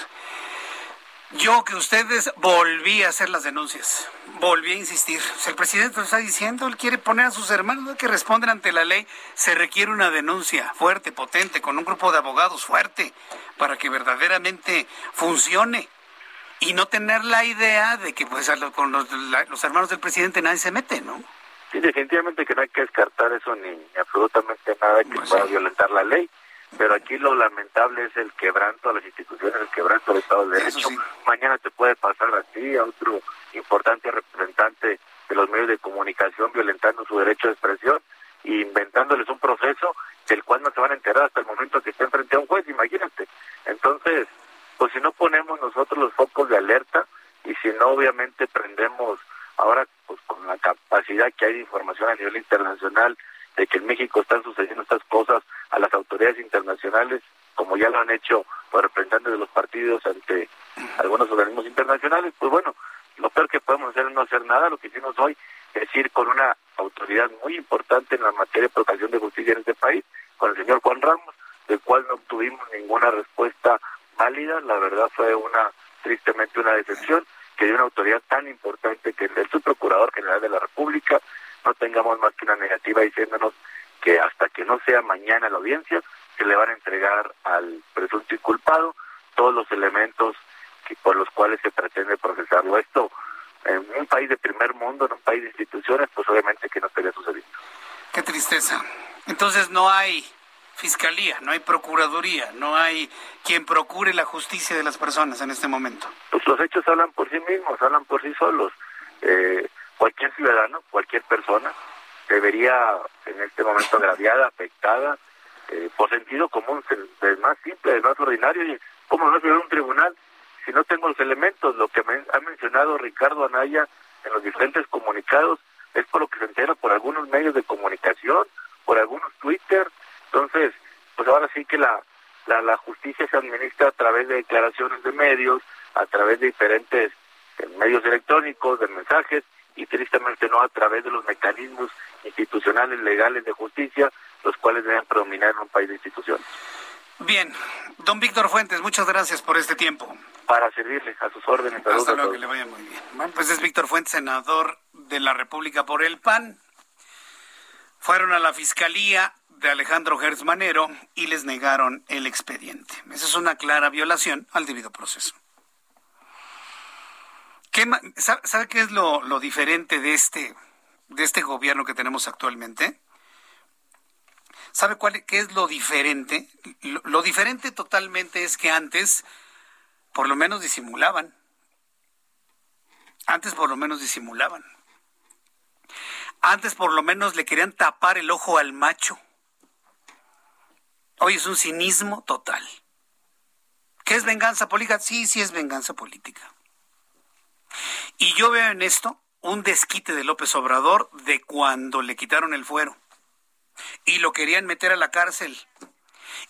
Yo que ustedes volví a hacer las denuncias, volví a insistir. Si el presidente lo está diciendo, él quiere poner a sus hermanos que responden ante la ley. Se requiere una denuncia fuerte, potente, con un grupo de abogados fuerte, para que verdaderamente funcione. Y no tener la idea de que pues con los, hermanos del presidente nadie se mete, ¿no? Sí, definitivamente que no hay que descartar eso ni, absolutamente nada que pues pueda violentar la ley pero aquí lo lamentable es el quebranto a las instituciones, el quebranto al Estado de Derecho. Mañana te puede pasar a ti, a otro importante representante de los medios de comunicación violentando su derecho de expresión e inventándoles un proceso del cual no se van a enterar hasta el momento que estén frente a un juez, imagínate. Entonces, pues si no ponemos nosotros los focos de alerta y si no obviamente prendemos ahora pues con la capacidad que hay de información a nivel internacional de que en México están sucediendo estas cosas a las autoridades internacionales, como ya lo han hecho los representantes de los partidos ante algunos organismos internacionales, pues bueno, lo peor que podemos hacer es no hacer nada, lo que hicimos hoy es ir con una autoridad muy importante en la materia de procuración de justicia en este país, con el señor Juan Ramos, del cual no obtuvimos ninguna respuesta válida, la verdad fue una, tristemente una decepción, que de una autoridad tan importante que el subprocurador general de la República, no tengamos más que una negativa diciéndonos que hasta que no sea mañana la audiencia, se le van a entregar al presunto inculpado todos los elementos que, por los cuales se pretende procesarlo. Esto en un país de primer mundo, en un país de instituciones, pues obviamente que no estaría sucediendo. Qué tristeza. Entonces no hay fiscalía, no hay procuraduría, no hay quien procure la justicia de las personas en este momento. Pues los hechos hablan por sí mismos, hablan por sí solos. Eh, cualquier ciudadano, cualquier persona, debería en este momento agraviada, afectada, eh, por sentido común, del más simple, del más ordinario, y cómo no es un tribunal si no tengo los elementos, lo que me ha mencionado Ricardo Anaya en los diferentes comunicados, es por lo que se entera por algunos medios de comunicación, por algunos Twitter, entonces, pues ahora sí que la, la, la justicia se administra a través de declaraciones de medios, a través de diferentes eh, medios electrónicos, de mensajes, y tristemente no a través de los mecanismos institucionales legales de justicia, los cuales deben predominar en un país de instituciones. Bien, don Víctor Fuentes, muchas gracias por este tiempo. Para servirle a sus órdenes. Hasta luego, que le vaya muy bien. Bueno, pues es Víctor Fuentes, senador de la República por el PAN. Fueron a la fiscalía de Alejandro Gertz Manero y les negaron el expediente. Esa es una clara violación al debido proceso. ¿Sabe qué es lo, diferente de este, de este gobierno que tenemos actualmente? ¿Sabe cuál, qué es lo diferente? Lo, diferente totalmente es que antes por lo menos disimulaban. Antes por lo menos disimulaban. Antes por lo menos le querían tapar el ojo al macho. Hoy es un cinismo total. ¿Qué es venganza política? Sí, sí es venganza política. Y yo veo en esto un desquite de López Obrador de cuando le quitaron el fuero y lo querían meter a la cárcel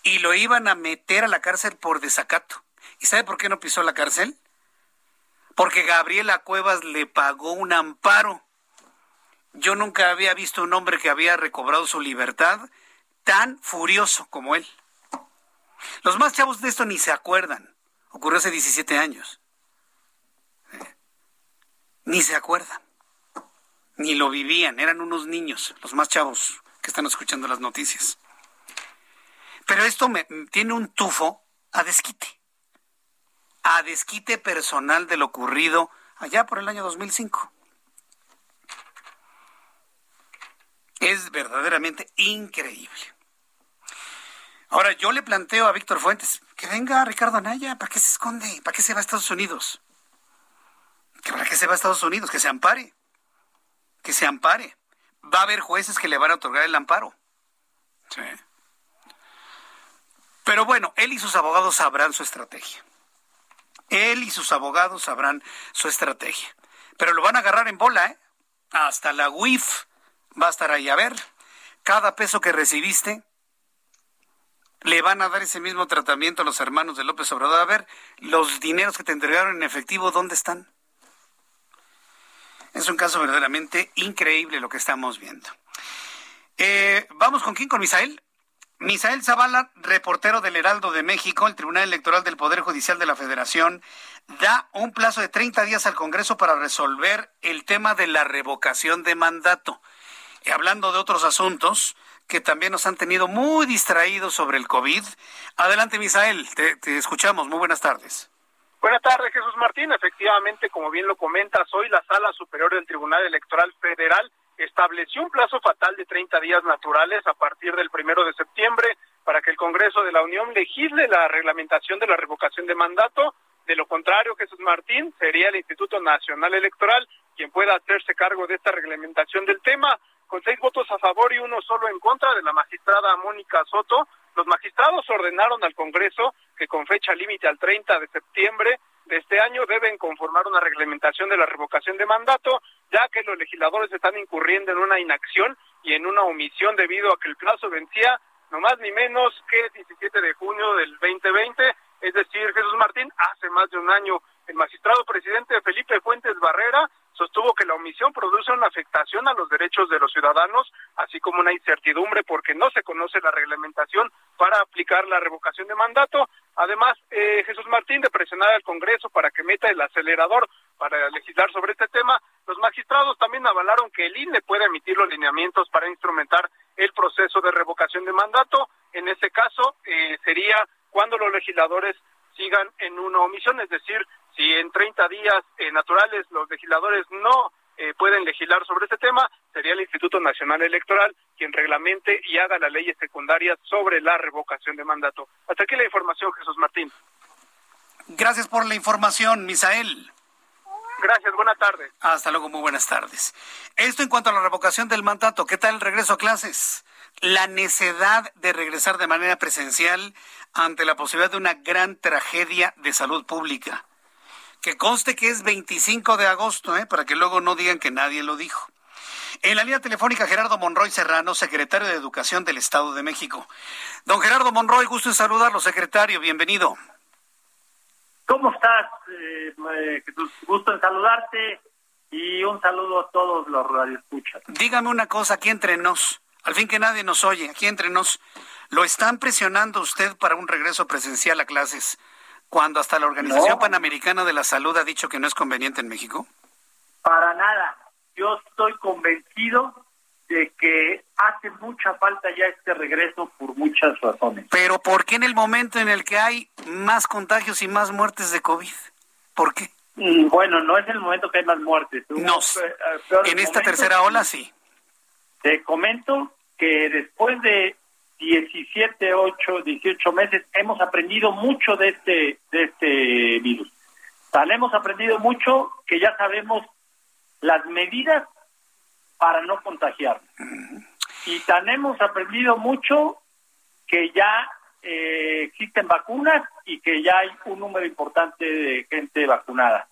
y lo iban a meter a la cárcel por desacato. ¿Y sabe por qué no pisó la cárcel? Porque Gabriela Cuevas le pagó un amparo. Yo nunca había visto un hombre que había recobrado su libertad tan furioso como él. Los más chavos de esto ni se acuerdan. Ocurrió hace 17 años ni se acuerdan, ni lo vivían, eran unos niños, los más chavos que están escuchando las noticias. Pero esto me, tiene un tufo a desquite. A desquite personal de lo ocurrido allá por el año 2005. Es verdaderamente increíble. Ahora, yo le planteo a Víctor Fuentes que venga Ricardo Anaya, ¿para qué se esconde? ¿Para qué se va a Estados Unidos? ¿Para qué se va a Estados Unidos? Que se ampare. Que se ampare. Va a haber jueces que le van a otorgar el amparo. Sí. Pero bueno, él y sus abogados sabrán su estrategia. Él y sus abogados sabrán su estrategia. Pero lo van a agarrar en bola, ¿eh? Hasta la UIF va a estar ahí. A ver, cada peso que recibiste, le van a dar ese mismo tratamiento a los hermanos de López Obrador. A ver, los dineros que te entregaron en efectivo, ¿dónde están? Es un caso verdaderamente increíble lo que estamos viendo. Eh, Vamos con quién, con Misael. Misael Zavala, reportero del Heraldo de México, el Tribunal Electoral del Poder Judicial de la Federación, da un plazo de 30 días al Congreso para resolver el tema de la revocación de mandato. Y hablando de otros asuntos que también nos han tenido muy distraídos sobre el COVID. Adelante, Misael, te, escuchamos. Muy buenas tardes. Buenas tardes, Jesús Martín. Efectivamente, como bien lo comentas, hoy la Sala Superior del Tribunal Electoral Federal estableció un plazo fatal de 30 días naturales a partir del primero de septiembre para que el Congreso de la Unión legisle la reglamentación de la revocación de mandato. De lo contrario, Jesús Martín, sería el Instituto Nacional Electoral quien pueda hacerse cargo de esta reglamentación del tema. Con seis votos a favor y uno solo en contra de la magistrada Mónica Soto, los magistrados ordenaron al Congreso que con fecha límite al 30 de septiembre de este año deben conformar una reglamentación de la revocación de mandato, ya que los legisladores están incurriendo en una inacción y en una omisión debido a que el plazo vencía no más ni menos que el 17 de junio del 2020, es decir, Jesús Martín, hace más de un año. El magistrado presidente Felipe Fuentes Barrera sostuvo que la omisión produce una afectación a los derechos de los ciudadanos, así como una incertidumbre porque no se conoce la reglamentación para aplicar la revocación de mandato. Además, eh, Jesús Martín, de presionar al Congreso para que meta el acelerador para legislar sobre este tema, los magistrados también avalaron que el INE puede emitir los lineamientos para instrumentar el proceso de revocación de mandato. En ese caso, eh, sería cuando los legisladores sigan en una omisión, es decir, si en 30 días eh, naturales los legisladores no eh, pueden legislar sobre este tema, sería el Instituto Nacional Electoral quien reglamente y haga las leyes secundarias sobre la revocación de mandato. Hasta aquí la información, Jesús Martín. Gracias por la información, Misael. Gracias, buenas tardes. Hasta luego, muy buenas tardes. Esto en cuanto a la revocación del mandato, ¿qué tal el regreso a clases? La necedad de regresar de manera presencial ante la posibilidad de una gran tragedia de salud pública. Que conste que es 25 de agosto, ¿eh? para que luego no digan que nadie lo dijo. En la línea telefónica, Gerardo Monroy Serrano, secretario de Educación del Estado de México. Don Gerardo Monroy, gusto en saludarlo, secretario, bienvenido. ¿Cómo estás? Eh, gusto en saludarte y un saludo a todos los radioescuchas. Dígame una cosa aquí entre nos, al fin que nadie nos oye, aquí entre nos, ¿lo están presionando usted para un regreso presencial a clases cuando hasta la Organización Panamericana de la Salud ha dicho que no es conveniente en México? Para nada. Yo estoy convencido de que hace mucha falta ya este regreso por muchas razones. Pero ¿por qué en el momento en el que hay más contagios y más muertes de COVID? ¿Por qué? Mm, bueno, no es el momento que hay más muertes. no. En esta tercera ola sí. Te comento que después de 17, 8, 18 meses hemos aprendido mucho de este, de este virus. Tal hemos aprendido mucho que ya sabemos las medidas para no contagiar. Y tan hemos aprendido mucho que ya eh, existen vacunas y que ya hay un número importante de gente vacunada.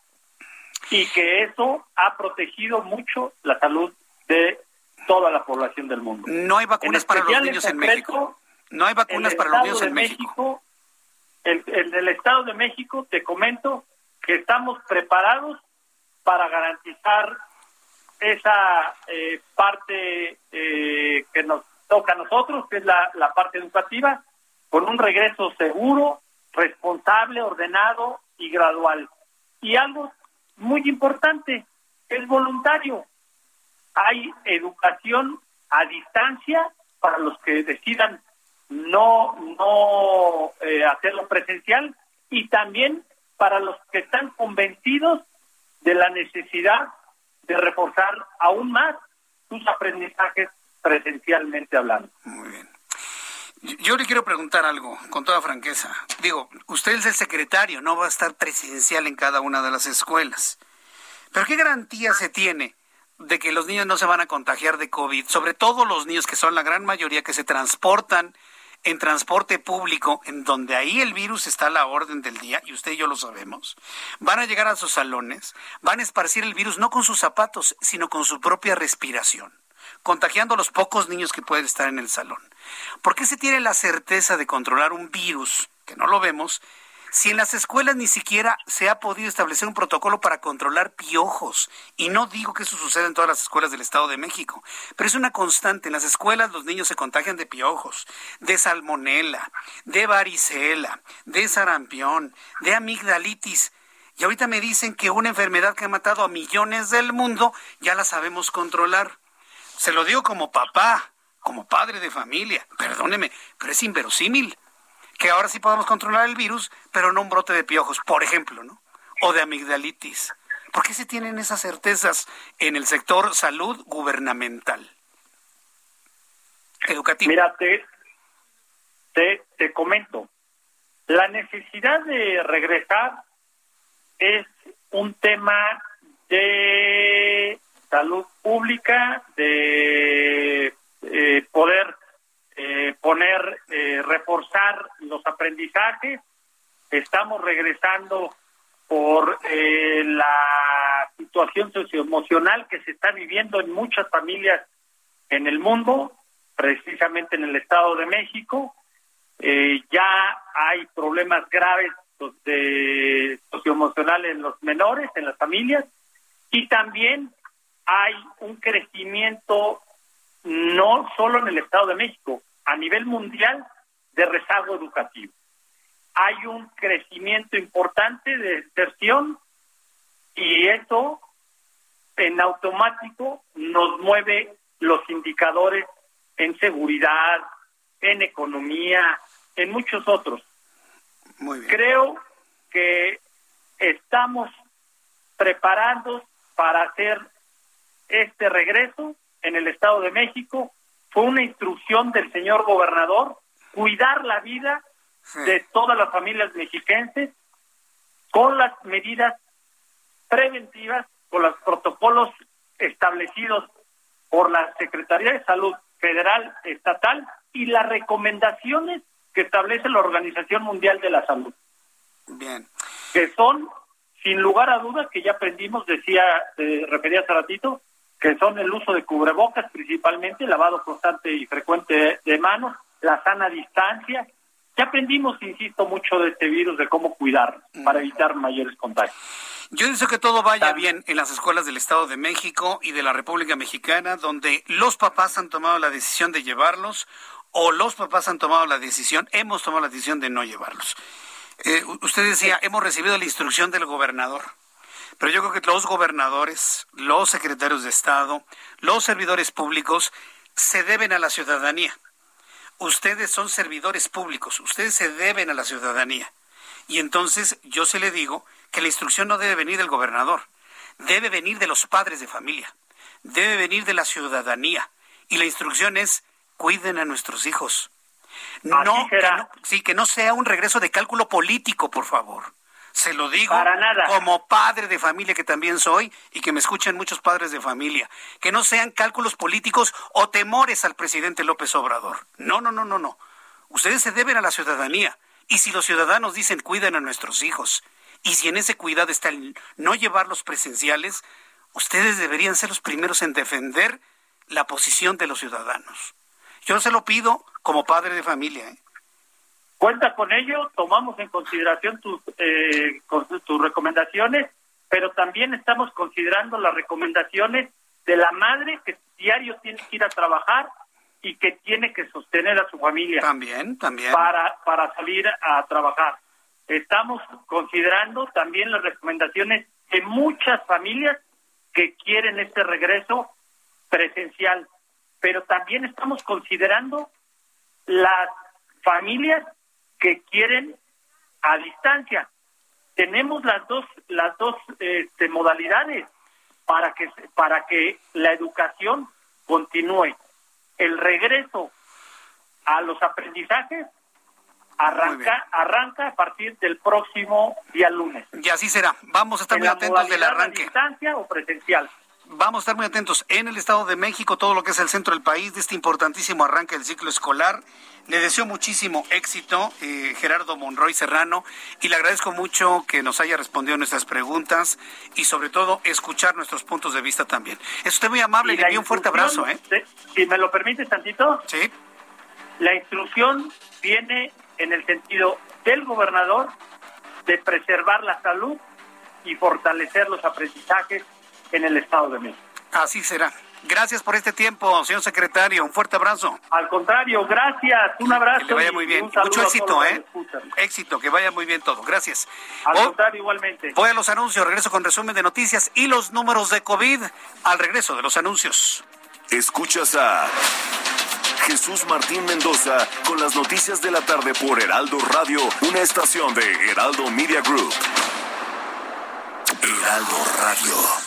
Y que eso ha protegido mucho la salud de toda la población del mundo. No hay vacunas para los niños en, México. No hay vacunas para los niños en México. En, el Estado de México te comento que estamos preparados para garantizar esa eh, parte eh, que nos toca a nosotros, que es la, la parte educativa, con un regreso seguro, responsable, ordenado y gradual. Y algo muy importante, es voluntario. Hay educación a distancia para los que decidan no, no eh, hacerlo presencial y también para los que están convencidos de la necesidad de reforzar aún más sus aprendizajes presencialmente hablando. Muy bien. Yo le quiero preguntar algo, con toda franqueza. Digo, usted es el secretario, no va a estar presencial en cada una de las escuelas. Pero ¿qué garantía se tiene de que los niños no se van a contagiar de COVID? Sobre todo los niños que son la gran mayoría que se transportan en transporte público, en donde ahí el virus está a la orden del día, y usted y yo lo sabemos, van a llegar a sus salones, van a esparcir el virus no con sus zapatos, sino con su propia respiración, contagiando a los pocos niños que pueden estar en el salón. ¿Por qué se tiene la certeza de controlar un virus, que no lo vemos, si en las escuelas ni siquiera se ha podido establecer un protocolo para controlar piojos. Y no digo que eso suceda en todas las escuelas del Estado de México, pero es una constante. En las escuelas los niños se contagian de piojos, de salmonela, de varicela, de sarampión, de amigdalitis. Y ahorita me dicen que una enfermedad que ha matado a millones del mundo ya la sabemos controlar. Se lo digo como papá, como padre de familia. Perdóneme, pero es inverosímil que ahora sí podemos controlar el virus, pero no un brote de piojos, por ejemplo, ¿no? O de amigdalitis. ¿Por qué se tienen esas certezas en el sector salud gubernamental? Educativo. Mira, te, te, comento. La necesidad de regresar es un tema de salud pública, de eh, poder eh, poner, eh, reforzar los aprendizajes. Estamos regresando por eh, la situación socioemocional que se está viviendo en muchas familias en el mundo, precisamente en el Estado de México. ya hay problemas graves de socioemocionales en los menores, en las familias, y también hay un crecimiento no solo en el Estado de México, a nivel mundial de rezago educativo. Hay un crecimiento importante de deserción y eso en automático nos mueve los indicadores en seguridad, en economía, en muchos otros. Creo que estamos preparados para hacer este regreso en el Estado de México fue una instrucción del señor gobernador cuidar la vida de todas las familias mexiquenses con las medidas preventivas, con los protocolos establecidos por la Secretaría de Salud Federal, Estatal y las recomendaciones que establece la Organización Mundial de la Salud. Bien. Que son, sin lugar a dudas, que ya aprendimos, decía, eh, refería hace ratito, que son el uso de cubrebocas principalmente, lavado constante y frecuente de manos, la sana distancia. Ya aprendimos, insisto, mucho de este virus, de cómo cuidar para evitar mayores contagios. Yo deseo que todo vaya bien en las escuelas del Estado de México y de la República Mexicana, donde los papás han tomado la decisión de llevarlos o los papás han tomado la decisión, hemos tomado la decisión de no llevarlos. Eh, usted decía, hemos recibido la instrucción del gobernador. Pero yo creo que los gobernadores, los secretarios de Estado, los servidores públicos se deben a la ciudadanía. Ustedes son servidores públicos, ustedes se deben a la ciudadanía. Y entonces yo se le digo que la instrucción no debe venir del gobernador, debe venir de los padres de familia, debe venir de la ciudadanía. Y la instrucción es, cuiden a nuestros hijos. No, no, sí, que no sea un regreso de cálculo político, por favor. Se lo digo como padre de familia que también soy y que me escuchen muchos padres de familia. Que no sean cálculos políticos o temores al presidente López Obrador. No, no, no, no, no. Ustedes se deben a la ciudadanía. Y si los ciudadanos dicen cuiden a nuestros hijos, y si en ese cuidado está el no llevarlos presenciales, ustedes deberían ser los primeros en defender la posición de los ciudadanos. Yo se lo pido como padre de familia. ¿eh? Cuenta con ello, tomamos en consideración tus, eh, tus recomendaciones, pero también estamos considerando las recomendaciones de la madre que diario tiene que ir a trabajar y que tiene que sostener a su familia. También, también. Para, para salir a trabajar. Estamos considerando también las recomendaciones de muchas familias que quieren este regreso presencial. pero también estamos considerando las familias que quieren a distancia. Tenemos las dos las dos este, modalidades para que para que la educación continúe. El regreso a los aprendizajes arranca arranca a partir del próximo día lunes. Y así será. Vamos a estar muy atentos del arranque. A distancia o presencial. Vamos a estar muy atentos en el Estado de México, todo lo que es el centro del país, de este importantísimo arranque del ciclo escolar. Le deseo muchísimo éxito, eh, Gerardo Monroy Serrano, y le agradezco mucho que nos haya respondido nuestras preguntas y sobre todo escuchar nuestros puntos de vista también. Es usted muy amable y, le envío un fuerte abrazo. ¿eh? Si me lo permite tantito. Sí. La instrucción viene en el sentido del gobernador de preservar la salud y fortalecer los aprendizajes en el Estado de México. Así será. Gracias por este tiempo, señor secretario. Un fuerte abrazo. Al contrario, gracias. Un abrazo. Que le vaya muy bien. Mucho éxito, ¿eh? Éxito, que vaya muy bien todo. Gracias. Al contrario, igualmente. Voy a los anuncios, regreso con resumen de noticias y los números de COVID al regreso de los anuncios. Escuchas a Jesús Martín Mendoza con las noticias de la tarde por Heraldo Radio, una estación de Heraldo Media Group. Heraldo Radio.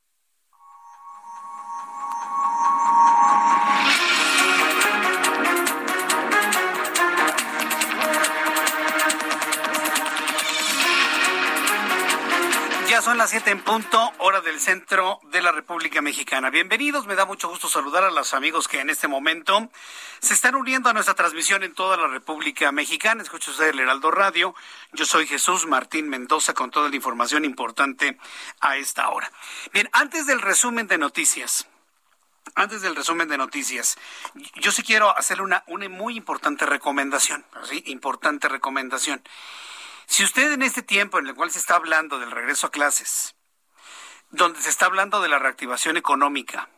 En punto, hora del centro de la República Mexicana. Bienvenidos, me da mucho gusto saludar a los amigos que en este momento se están uniendo a nuestra transmisión en toda la República Mexicana. Escucha usted el Heraldo Radio. Yo soy Jesús Martín Mendoza con toda la información importante a esta hora. Bien, antes del resumen de noticias, antes del resumen de noticias, yo sí quiero hacerle una, una muy importante recomendación, ¿sí? Importante recomendación. Si usted en este tiempo en el cual se está hablando del regreso a clases, donde se está hablando de la reactivación económica,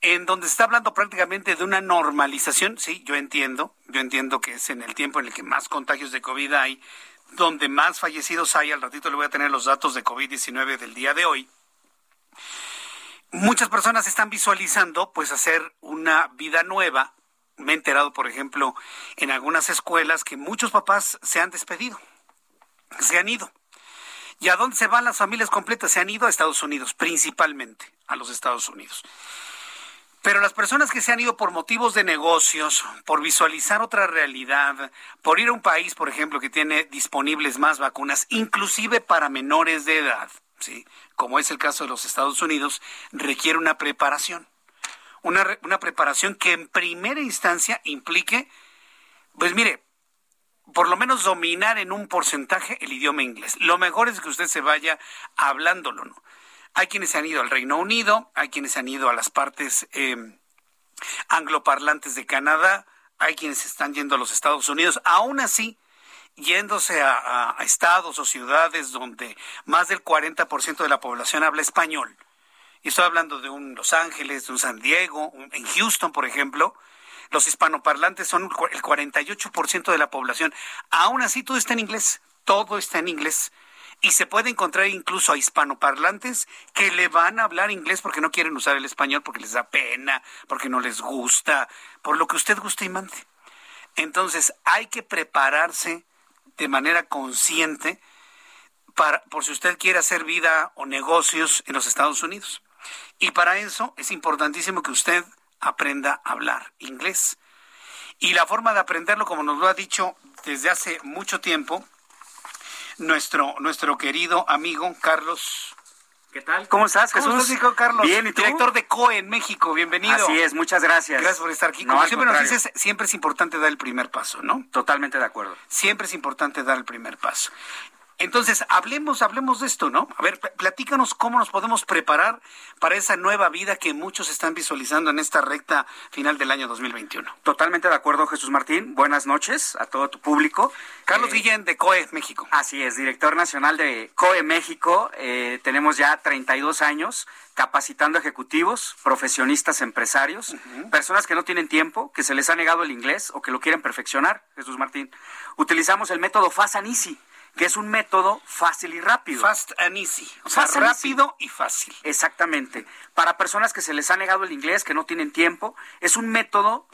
en donde se está hablando prácticamente de una normalización, sí, yo entiendo, yo entiendo que es en el tiempo en el que más contagios de COVID hay, donde más fallecidos hay, al ratito le voy a tener los datos de COVID-19 del día de hoy. Muchas personas están visualizando pues hacer una vida nueva. Me he enterado, por ejemplo, en algunas escuelas que muchos papás se han despedido se han ido. ¿Y a dónde se van las familias completas? Se han ido a Estados Unidos, principalmente a los Estados Unidos. Pero las personas que se han ido por motivos de negocios, por visualizar otra realidad, por ir a un país, por ejemplo, que tiene disponibles más vacunas, inclusive para menores de edad, ¿sí? como es el caso de los Estados Unidos, requiere una preparación. Una, una preparación que en primera instancia implique, pues mire, por lo menos dominar en un porcentaje el idioma inglés. Lo mejor es que usted se vaya hablándolo, ¿no? Hay quienes han ido al Reino Unido, hay quienes han ido a las partes em, angloparlantes de Canadá, hay quienes están yendo a los Estados Unidos. Aún así, yéndose a, estados o ciudades donde más del 40% de la población habla español, y estoy hablando de un Los Ángeles, de un San Diego, en Houston, por ejemplo, los hispanoparlantes son el 48% de la población. Aún así, todo está en inglés. Todo está en inglés. Y se puede encontrar incluso a hispanoparlantes que le van a hablar inglés porque no quieren usar el español, porque les da pena, porque no les gusta, por lo que usted guste y mande. Entonces, hay que prepararse de manera consciente para, por si usted quiere hacer vida o negocios en los Estados Unidos. Y para eso es importantísimo que usted aprenda a hablar inglés. Y la forma de aprenderlo, como nos lo ha dicho desde hace mucho tiempo, nuestro, nuestro querido amigo Carlos. ¿Qué tal? ¿Cómo estás, Jesús? ¿Cómo estás, Carlos? Bien, ¿y Director de COE en México, bienvenido. Así es, muchas gracias. Gracias por estar aquí. Como siempre nos dices, siempre es importante dar el primer paso, ¿no? Totalmente de acuerdo. Siempre es importante dar el primer paso. Entonces, hablemos, hablemos de esto, ¿no? A ver, platícanos cómo nos podemos preparar para esa nueva vida que muchos están visualizando en esta recta final del año 2021. Totalmente de acuerdo, Jesús Martín. Buenas noches a todo tu público. Carlos eh, Guillén, de COE México. Así es, director nacional de COE México. Eh, tenemos ya 32 años capacitando ejecutivos, profesionistas, empresarios, personas que no tienen tiempo, que se les ha negado el inglés o que lo quieren perfeccionar, Jesús Martín. Utilizamos el método Easy que es un método fácil y rápido. Fast and easy. O sea, rápido y fácil. Exactamente. Para personas que se les ha negado el inglés, que no tienen tiempo, es un método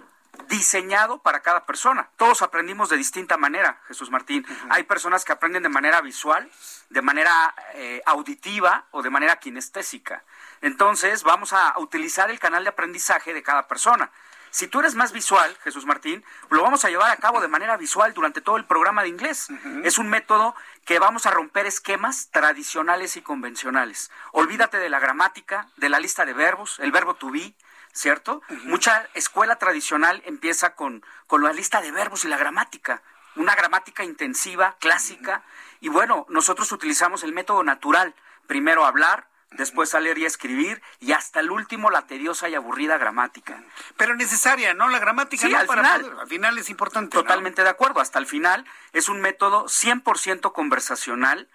diseñado para cada persona. Todos aprendimos de distinta manera, Jesús Martín. Hay personas que aprenden de manera visual, de manera eh, auditiva o de manera kinestésica. Entonces, vamos a utilizar el canal de aprendizaje de cada persona. Si tú eres más visual, Jesús Martín, lo vamos a llevar a cabo de manera visual durante todo el programa de inglés. Es un método que vamos a romper esquemas tradicionales y convencionales. Olvídate de la gramática, de la lista de verbos, el verbo to be, ¿cierto? Mucha escuela tradicional empieza con, con la lista de verbos y la gramática, una gramática intensiva, clásica, y bueno, nosotros utilizamos el método natural, primero hablar, después a leer y a escribir, y hasta el último la tediosa y aburrida gramática. Pero necesaria, ¿no? La gramática sí, al, final, al final es importante. Totalmente de acuerdo, hasta el final es un método 100% conversacional,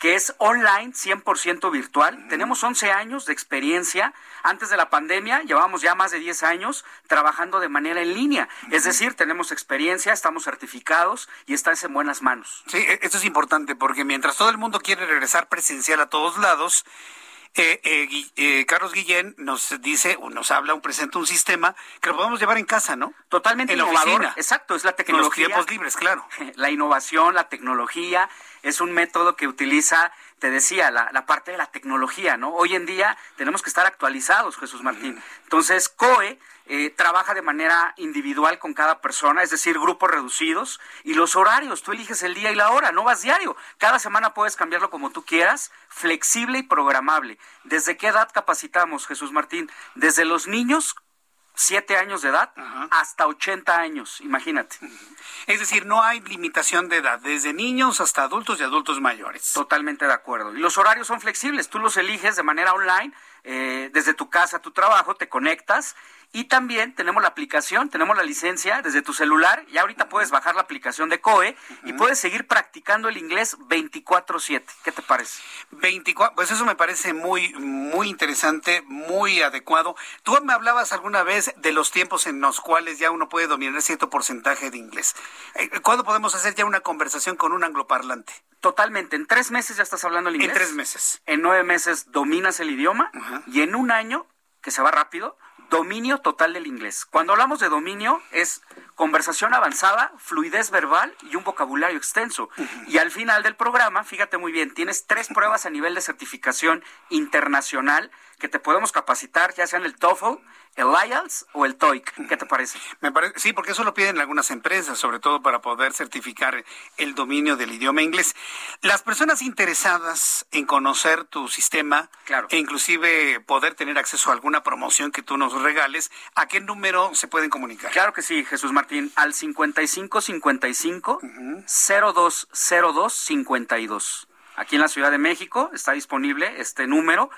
que es online, 100% virtual. Tenemos 11 años de experiencia. Antes de la pandemia, llevamos ya más de 10 años trabajando de manera en línea. Es decir, tenemos experiencia, estamos certificados y estás en buenas manos. Sí, e-, esto es importante porque mientras todo el mundo quiere regresar presencial a todos lados, eh, eh, eh, Carlos Guillén nos dice, o nos habla, un presenta un sistema que lo podemos llevar en casa, ¿no? Totalmente en innovador. Exacto, es la tecnología. En los tiempos libres, claro. (laughs) La innovación, la tecnología, es un método que utiliza, te decía, la, la parte de la tecnología, ¿no? Hoy en día tenemos que estar actualizados, Jesús Martín. Entonces, COE eh, trabaja de manera individual con cada persona, es decir, grupos reducidos, y los horarios, tú eliges el día y la hora, no vas diario. Cada semana puedes cambiarlo como tú quieras, flexible y programable. ¿Desde qué edad capacitamos, Jesús Martín? Desde los niños siete años de edad hasta 80 años, imagínate. Es decir, no hay limitación de edad, desde niños hasta adultos y adultos mayores. Totalmente de acuerdo. Y los horarios son flexibles, tú los eliges de manera online, eh, desde tu casa a tu trabajo, te conectas y también tenemos la aplicación, tenemos la licencia desde tu celular y ahorita puedes bajar la aplicación de COE y puedes seguir practicando el inglés 24/7. ¿Qué te parece? 24, pues eso me parece muy muy interesante, muy adecuado. Tú me hablabas alguna vez de los tiempos en los cuales ya uno puede dominar cierto porcentaje de inglés. Eh, ¿Cuándo podemos hacer ya una conversación con un angloparlante? Totalmente. En tres meses ya estás hablando el inglés. En tres meses. En nueve meses dominas el idioma y en un año, que se va rápido, dominio total del inglés. Cuando hablamos de dominio es conversación avanzada, fluidez verbal y un vocabulario extenso. Y al final del programa, fíjate muy bien, tienes tres pruebas a nivel de certificación internacional que te podemos capacitar, ya sea en el TOEFL, el IELTS o el TOEIC. ¿Qué te parece? (laughs) Me parece, sí, porque eso lo piden algunas empresas, sobre todo para poder certificar el dominio del idioma inglés. Las personas interesadas en conocer tu sistema claro. e inclusive poder tener acceso a alguna promoción que tú nos regales, ¿a qué número se pueden comunicar? Claro que sí, Jesús Martín, al 5555 0202 52. Aquí en la Ciudad de México está disponible este número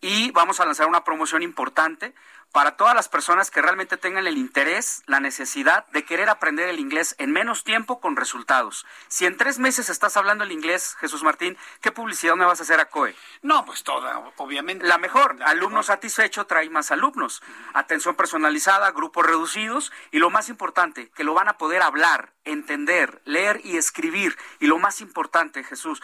y vamos a lanzar una promoción importante para todas las personas que realmente tengan el interés, la necesidad de querer aprender el inglés en menos tiempo con resultados. Si en tres meses estás hablando el inglés, Jesús Martín, ¿qué publicidad me vas a hacer a COE? No, pues toda, obviamente. La mejor. Alumno satisfecho trae más alumnos. Atención personalizada, grupos reducidos y lo más importante, que lo van a poder hablar, entender, leer y escribir. Y lo más importante, Jesús,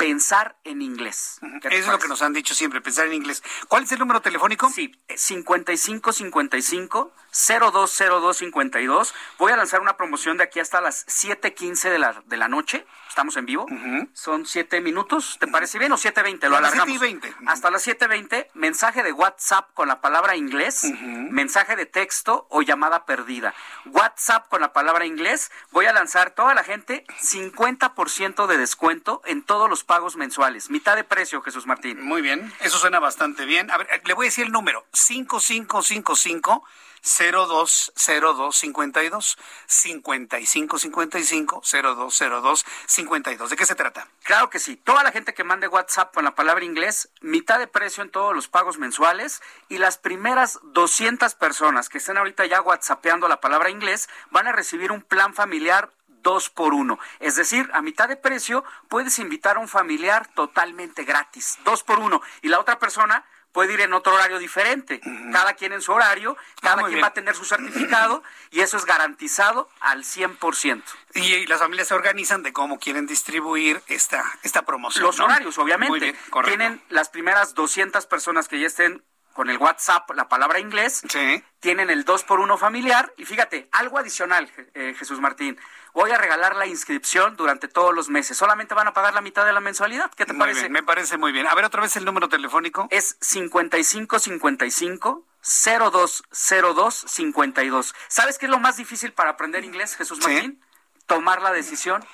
pensar en inglés. Eso es lo que nos han dicho siempre, pensar en inglés. ¿Cuál es el número telefónico? Sí, 5555 020252. Voy a lanzar una promoción de aquí hasta las 7:15 de la de la noche. Estamos en vivo. Son 7 minutos. ¿Te parece bien o 7:20? Lo alargamos. 7 Hasta las 7:20, mensaje de WhatsApp con la palabra inglés, mensaje de texto o llamada perdida. WhatsApp con la palabra inglés. Voy a lanzar toda la gente 50% de descuento en todos los pagos mensuales. Mitad de precio, Jesús Martín. Muy bien, eso suena bastante bien. A ver, le voy a decir el número, 5555 020252 5555 0202 52. ¿De qué se trata? Claro que sí. Toda la gente que mande WhatsApp con la palabra inglés, mitad de precio en todos los pagos mensuales y las primeras 200 personas que estén ahorita ya WhatsAppeando la palabra inglés van a recibir un plan familiar dos por uno. Es decir, a mitad de precio puedes invitar a un familiar totalmente gratis, dos por uno. Y la otra persona puede ir en otro horario diferente. Cada quien en su horario, cada quien va a tener su certificado y eso es garantizado al 100%. Y, y las familias se organizan de cómo quieren distribuir esta, esta promoción. Los ¿no? horarios, obviamente. Muy bien, correcto. Tienen las primeras 200 personas que ya estén con el WhatsApp, la palabra inglés, tienen el 2 por 1 familiar y fíjate, algo adicional, eh, Jesús Martín, voy a regalar la inscripción durante todos los meses, solamente van a pagar la mitad de la mensualidad, ¿qué te Muy parece? bien, me parece muy bien. A ver otra vez el número telefónico. Es 5555 0202 52. ¿Sabes qué es lo más difícil para aprender inglés, Jesús Martín? Tomar la decisión.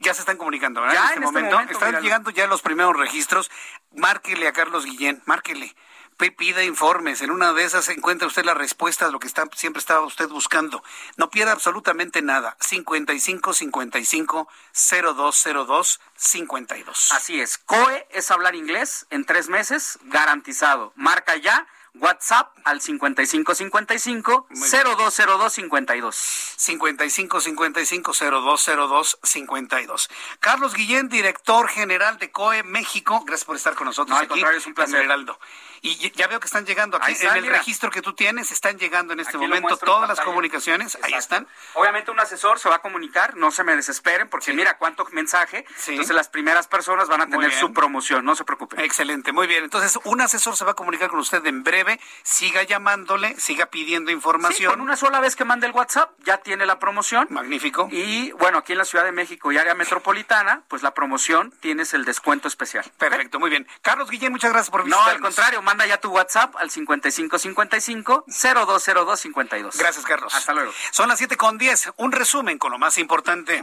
Ya se están comunicando, ¿verdad? Ya en este, en este momento. momento, Están míralo. llegando ya los primeros registros. Márquele a Carlos Guillén, márquele. Pida informes. En una de esas encuentra usted la respuesta a lo que está, siempre estaba usted buscando. No pierda absolutamente nada. 55 55 0202 52. Así es. COE es hablar inglés en tres meses, garantizado. Marca ya WhatsApp al 5555 0202 52. 55 55 0202 52. Carlos Guillén, director general de COE México. Gracias por estar con nosotros No, al aquí. contrario, es un placer. Heraldo. Y ya- veo que están llegando aquí está, en el mira. registro que tú tienes, están llegando en este Aquí momento todas las comunicaciones. Ahí están. Obviamente un asesor se va a comunicar, no se me desesperen, porque mira cuánto mensaje. Entonces las primeras personas van a tener su promoción, no se preocupen. Excelente, muy bien. Entonces, un asesor se va a comunicar con usted en breve. Siga llamándole, siga pidiendo Sí, información. con una sola vez que mande el WhatsApp ya tiene la promoción. Magnífico. Y bueno, aquí en la Ciudad de México y área metropolitana, pues la promoción tienes el descuento especial. Perfecto, muy bien. Carlos Guillén, muchas gracias por No, visitarnos. al contrario, manda ya tu WhatsApp al 5555 0202 52. Gracias, Carlos. Hasta luego. Son las 7 con 10. Un resumen con lo más importante.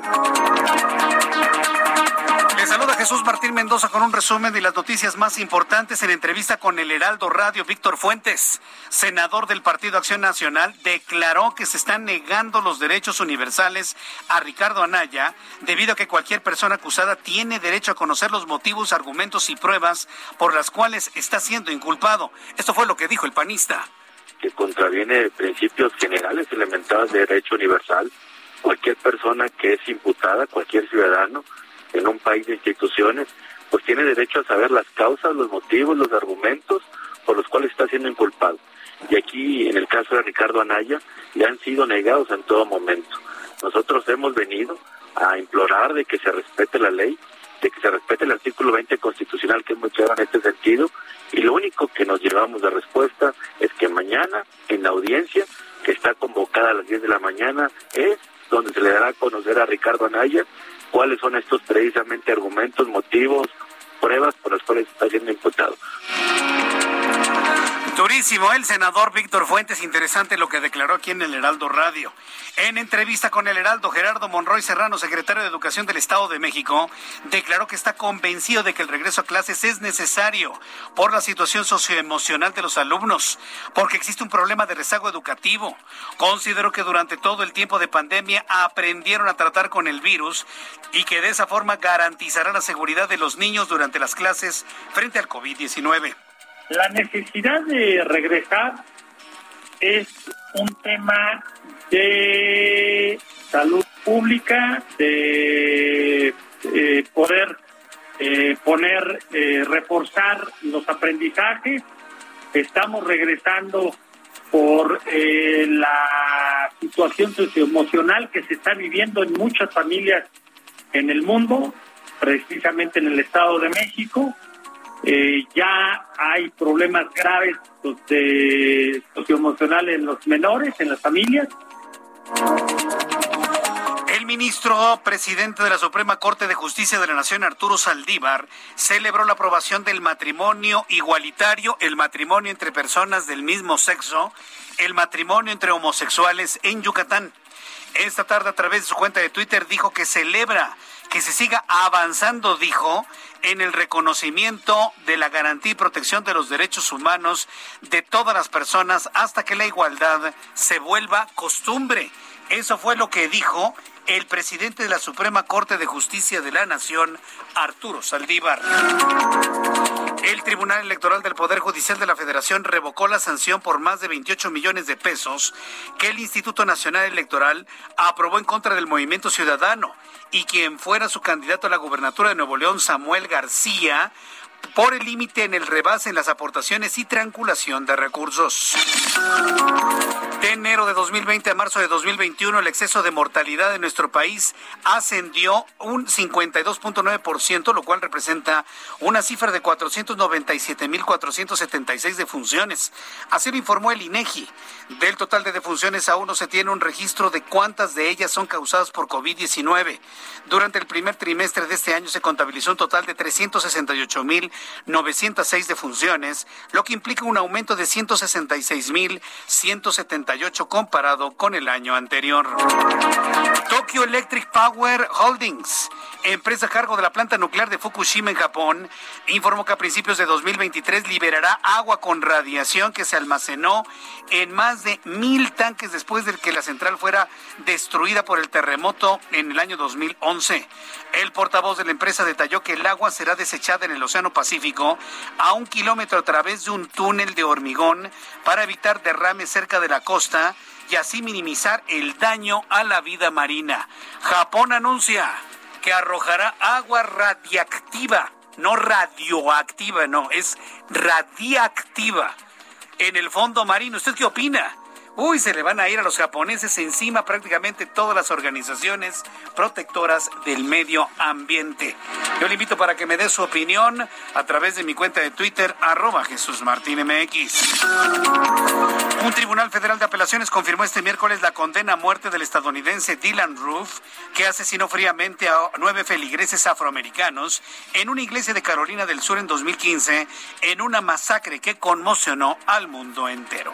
Le saluda Jesús Martín Mendoza con un resumen de las noticias más importantes en entrevista con el Heraldo Radio. Víctor Fuentes, senador del Partido Acción Nacional, declaró que se están negando los derechos universales a Ricardo Anaya debido a que cualquier persona acusada tiene derecho a conocer los motivos, argumentos y pruebas por las cuales está siendo inculpado. Esto fue lo que dijo el panista. que contraviene principios generales elementados de derecho universal. Cualquier persona que es imputada, cualquier ciudadano en un país de instituciones, pues tiene derecho a saber las causas, los motivos, los argumentos por los cuales está siendo inculpado. Y aquí, en el caso de Ricardo Anaya, le han sido negados en todo momento. Nosotros hemos venido a implorar de que se respete la ley, de que se respete el artículo 20 constitucional que es muy en este sentido y lo único que nos llevamos de respuesta es que mañana en la audiencia que está convocada a las 10 de la mañana es donde se le dará a conocer a Ricardo Anaya cuáles son estos precisamente argumentos, motivos, pruebas por las cuales está siendo imputado. Durísimo, el senador Víctor Fuentes, interesante lo que declaró aquí en el Heraldo Radio. En entrevista con el Heraldo, Gerardo Monroy Serrano, secretario de Educación del Estado de México, declaró que está convencido de que el regreso a clases es necesario por la situación socioemocional de los alumnos, porque existe un problema de rezago educativo. Consideró que durante todo el tiempo de pandemia aprendieron a tratar con el virus y que de esa forma garantizará la seguridad de los niños durante las clases frente al COVID-19. La necesidad de regresar es un tema de salud pública, de eh, poder eh, poner, eh, reforzar los aprendizajes. Estamos regresando por eh, la situación socioemocional que se está viviendo en muchas familias en el mundo, precisamente en el Estado de México. Eh, ya hay problemas graves socioemocionales en los menores, en las familias. El ministro presidente de la Suprema Corte de Justicia de la Nación, Arturo Saldívar, celebró la aprobación del matrimonio igualitario, el matrimonio entre personas del mismo sexo, el matrimonio entre homosexuales en Yucatán. Esta tarde a través de su cuenta de Twitter dijo que celebra que se siga avanzando, dijo, en el reconocimiento de la garantía y protección de los derechos humanos de todas las personas hasta que la igualdad se vuelva costumbre. Eso fue lo que dijo el presidente de la Suprema Corte de Justicia de la Nación, Arturo Saldívar. El Tribunal Electoral del Poder Judicial de la Federación revocó la sanción por más de 28 millones de pesos que el Instituto Nacional Electoral aprobó en contra del Movimiento Ciudadano y quien fuera su candidato a la gubernatura de Nuevo León, Samuel García, por el límite en el rebase en las aportaciones y triangulación de recursos. De enero de 2020 a marzo de 2021, el exceso de mortalidad en nuestro país ascendió un 52.9%, lo cual representa una cifra de 497.476 defunciones. Así lo informó el INEGI. Del total de defunciones aún no se tiene un registro de cuántas de ellas son causadas por COVID-19. Durante el primer trimestre de este año se contabilizó un total de 368.906 defunciones, lo que implica un aumento de 166.170 comparado con el año anterior. Tokyo Electric Power Holdings, empresa a cargo de la planta nuclear de Fukushima en Japón, informó que a principios de 2023 liberará agua con radiación que se almacenó en más de mil tanques después de que la central fuera destruida por el terremoto en el año 2011. El portavoz de la empresa detalló que el agua será desechada en el Océano Pacífico a un kilómetro a través de un túnel de hormigón para evitar derrames cerca de la costa y así minimizar el daño a la vida marina. Japón anuncia que arrojará agua radiactiva, no radioactiva, no, es radiactiva en el fondo marino. ¿Usted qué opina? Uy, se le van a ir a los japoneses encima prácticamente todas las organizaciones protectoras del medio ambiente. Yo le invito para que me dé su opinión a través de mi cuenta de Twitter, arroba Jesús Martín MX. Un tribunal federal de apelaciones confirmó este miércoles la condena a muerte del estadounidense Dylan Roof, que asesinó fríamente a nueve feligreses afroamericanos en una iglesia de Carolina del Sur en 2015 en una masacre que conmocionó al mundo entero.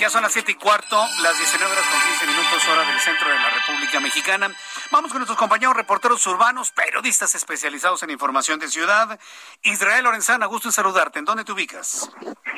Ya son las siete y cuarto, las 19 horas con 15 minutos, hora del centro de la República Mexicana. Vamos con nuestros compañeros reporteros urbanos, periodistas especializados en información de ciudad. Israel Lorenzana, gusto en saludarte. ¿En dónde te ubicas?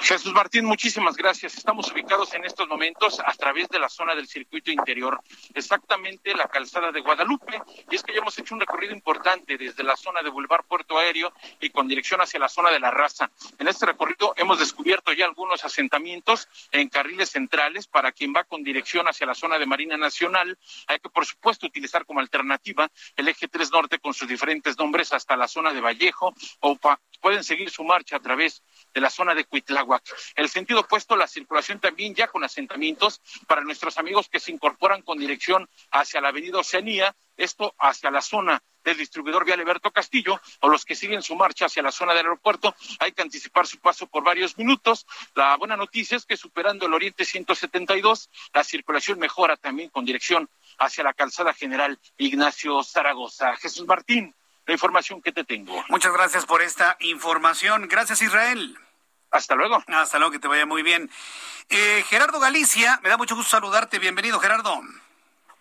Jesús Martín, muchísimas gracias. Estamos ubicados en estos momentos a través de la zona del circuito interior, exactamente la calzada de Guadalupe. Y es que ya hemos hecho un recorrido importante desde la zona de Boulevard Puerto Aéreo y con dirección hacia la zona de la raza. En este recorrido hemos descubierto ya algunos asentamientos en carriles centrales para quien va con dirección hacia la zona de Marina Nacional. Hay que, por supuesto, utilizar como alternativa el eje 3 Norte con sus diferentes nombres hasta la zona de Vallejo o pueden seguir su marcha a través de la zona de Cuitláhuac. El sentido opuesto, la circulación también ya con asentamientos para nuestros amigos que se incorporan con dirección hacia la avenida Oceanía, esto hacia la zona del distribuidor vial Alberto Castillo o los que siguen su marcha hacia la zona del aeropuerto, hay que anticipar su paso por varios minutos. La buena noticia es que superando el Oriente 172, la circulación mejora también con dirección hacia la calzada general Ignacio Zaragoza. Jesús Martín, la información que te tengo. Muchas gracias por esta información. Gracias, Israel. Hasta luego. Hasta luego, que te vaya muy bien. Eh, Gerardo Galicia, me da mucho gusto saludarte. Bienvenido, Gerardo.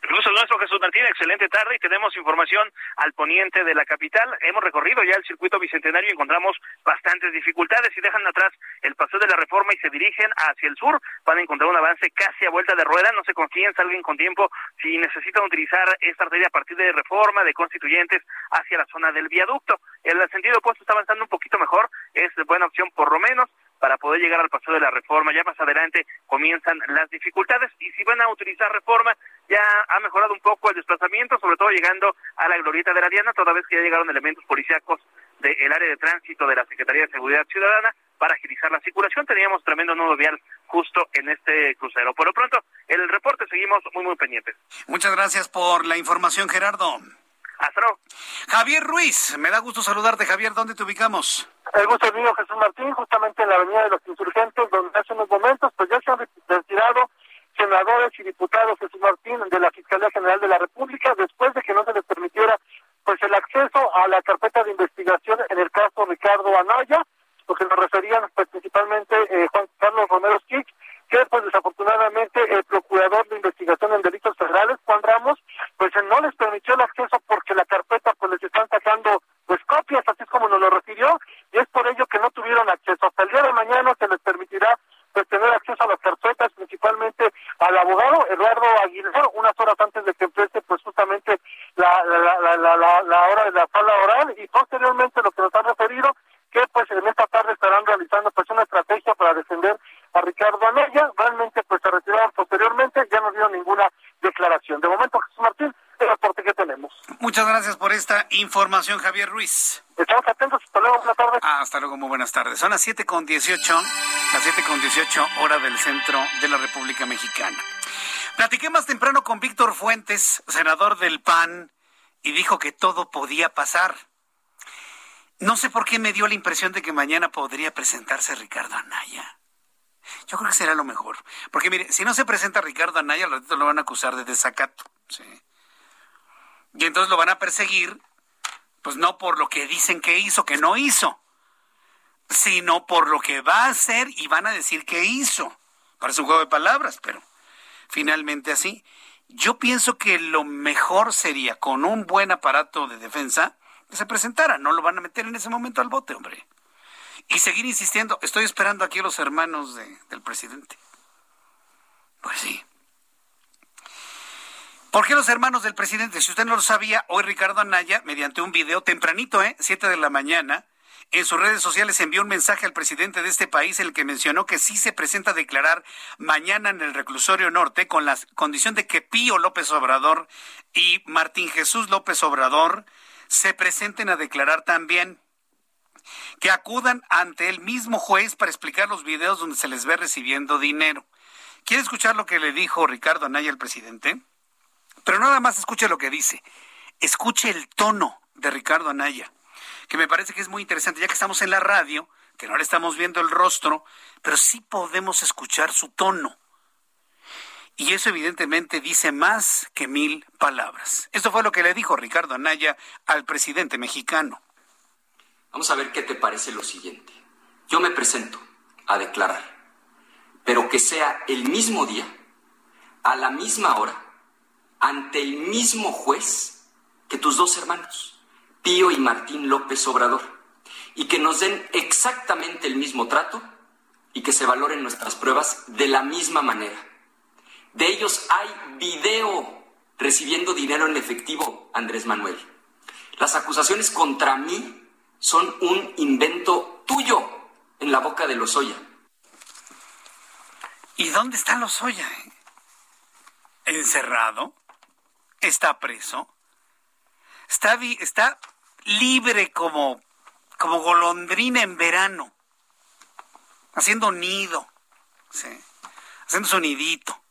Gusto nuestro, Jesús Martín. Excelente tarde y tenemos información al poniente de la capital. Hemos recorrido ya el circuito bicentenario y encontramos bastantes dificultades. Si dejan atrás el paseo de la reforma y se dirigen hacia el sur, van a encontrar un avance casi a vuelta de rueda. No se confíen, salgan con tiempo si necesitan utilizar esta arteria a partir de reforma, de constituyentes, hacia la zona del viaducto. El sentido opuesto está avanzando un poquito mejor. Es buena opción por lo menos para poder llegar al paseo de la reforma. Ya más adelante comienzan las dificultades y si van a utilizar reforma, ya ha mejorado un poco el desplazamiento, sobre todo llegando a la glorieta de la Diana, toda vez que ya llegaron elementos policíacos del área de tránsito de la Secretaría de Seguridad Ciudadana para agilizar la circulación. Teníamos tremendo nudo vial justo en este crucero. Por lo pronto, en el reporte seguimos muy, muy pendientes. Muchas gracias por la información, Gerardo. Hasta luego. Javier Ruiz, me da gusto saludarte. Javier, ¿dónde te ubicamos? El gusto es mío, Jesús Martín, justamente en la Avenida de los Insurgentes, donde hace unos momentos pues ya se han retirado senadores y diputados Jesús Martín de la Fiscalía General de la República después de que no se les permitiera pues el acceso a la carpeta de investigación en el caso Ricardo Anaya, lo que nos referían pues, principalmente eh, Juan Carlos Romero Skich, que pues desafortunadamente el procurador de investigación en delitos federales, Juan Ramos, pues no les permitió el acceso porque la carpeta pues les están sacando pues copias, así es como nos lo refirió, y es por ello que no tuvieron acceso. Hasta el día de mañana se les permitirá pues tener acceso a las carpetas, principalmente al abogado Eduardo Aguilar, unas horas antes de que empiece pues justamente la, la, la, la, la hora de la sala oral, y posteriormente lo que nos han referido, que pues en esta tarde estarán realizando pues una estrategia para defender a Ricardo Anaya, realmente pues se retiraron posteriormente, ya no dieron ninguna declaración. De momento, Jesús Martín, el reporte que tenemos. Muchas gracias por esta información, Javier Ruiz. Estamos atentos, hasta luego, buenas tardes. Ah, hasta luego, muy buenas tardes. Son las siete con dieciocho, las siete con dieciocho hora del centro de la República Mexicana. Platiqué más temprano con Víctor Fuentes, senador del PAN, y dijo que todo podía pasar. No sé por qué me dio la impresión de que mañana podría presentarse Ricardo Anaya. Yo creo que será lo mejor. Porque mire, si no se presenta Ricardo Anaya, al ratito lo van a acusar de desacato. ¿sí? Y entonces lo van a perseguir, pues no por lo que dicen que hizo, que no hizo, sino por lo que va a hacer y van a decir que hizo. Parece un juego de palabras, pero finalmente así. Yo pienso que lo mejor sería, con un buen aparato de defensa, que se presentara. No lo van a meter en ese momento al bote, hombre y seguir insistiendo. Estoy esperando aquí a los hermanos del presidente. Pues sí. ¿Por qué los hermanos del presidente? Si usted no lo sabía, hoy Ricardo Anaya, mediante un video tempranito, ¿eh? Siete de la mañana, en sus redes sociales envió un mensaje al presidente de este país el que mencionó que sí se presenta a declarar mañana en el reclusorio norte con la condición de que Pío López Obrador y Martín Jesús López Obrador se presenten a declarar también que acudan ante el mismo juez para explicar los videos donde se les ve recibiendo dinero. ¿Quiere escuchar lo que le dijo Ricardo Anaya al presidente? Pero nada más escuche lo que dice. Escuche el tono de Ricardo Anaya, que me parece que es muy interesante, ya que estamos en la radio, que no le estamos viendo el rostro, pero sí podemos escuchar su tono. Y eso evidentemente dice más que mil palabras. Esto fue lo que le dijo Ricardo Anaya al presidente mexicano. Vamos a ver qué te parece lo siguiente. Yo me presento a declarar, pero que sea el mismo día, a la misma hora, ante el mismo juez que tus dos hermanos, Pío y Martín López Obrador, y que nos den exactamente el mismo trato y que se valoren nuestras pruebas de la misma manera. De ellos hay video recibiendo dinero en efectivo, Andrés Manuel. Las acusaciones contra mí son un invento tuyo en la boca de Lozoya. ¿Y dónde está Lozoya? ¿Encerrado? ¿Está preso? Está, está libre como, como golondrina en verano, haciendo nido, haciendo su nidito,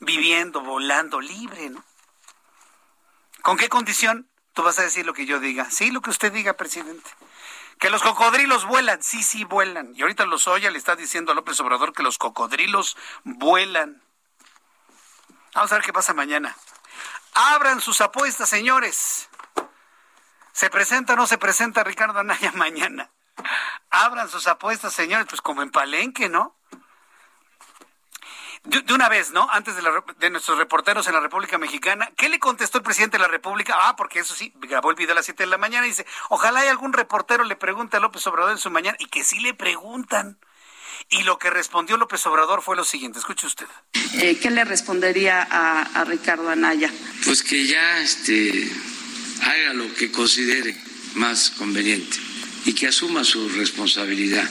viviendo, volando, libre, ¿no? ¿Con qué condición? Tú vas a decir lo que yo diga. Sí, lo que usted diga, presidente. Que los cocodrilos vuelan. Sí, sí, vuelan. Y ahorita los oye, le está diciendo a López Obrador que los cocodrilos vuelan. Vamos a ver qué pasa mañana. Abran sus apuestas, señores. ¿Se presenta o no se presenta Ricardo Anaya (laughs) mañana? Abran sus apuestas, señores, pues como en Palenque, ¿no? De, una vez, ¿no? Antes de, nuestros reporteros en la República Mexicana, ¿qué le contestó el presidente de la República? Ah, porque eso sí, grabó el a las 7 de la mañana y dice, ojalá hay algún reportero le pregunte a López Obrador en su mañana y que sí le preguntan. Y lo que respondió López Obrador fue lo siguiente, escuche usted. Eh, ¿Qué le respondería a, Ricardo Anaya? Pues que ya este, haga lo que considere más conveniente y que asuma su responsabilidad.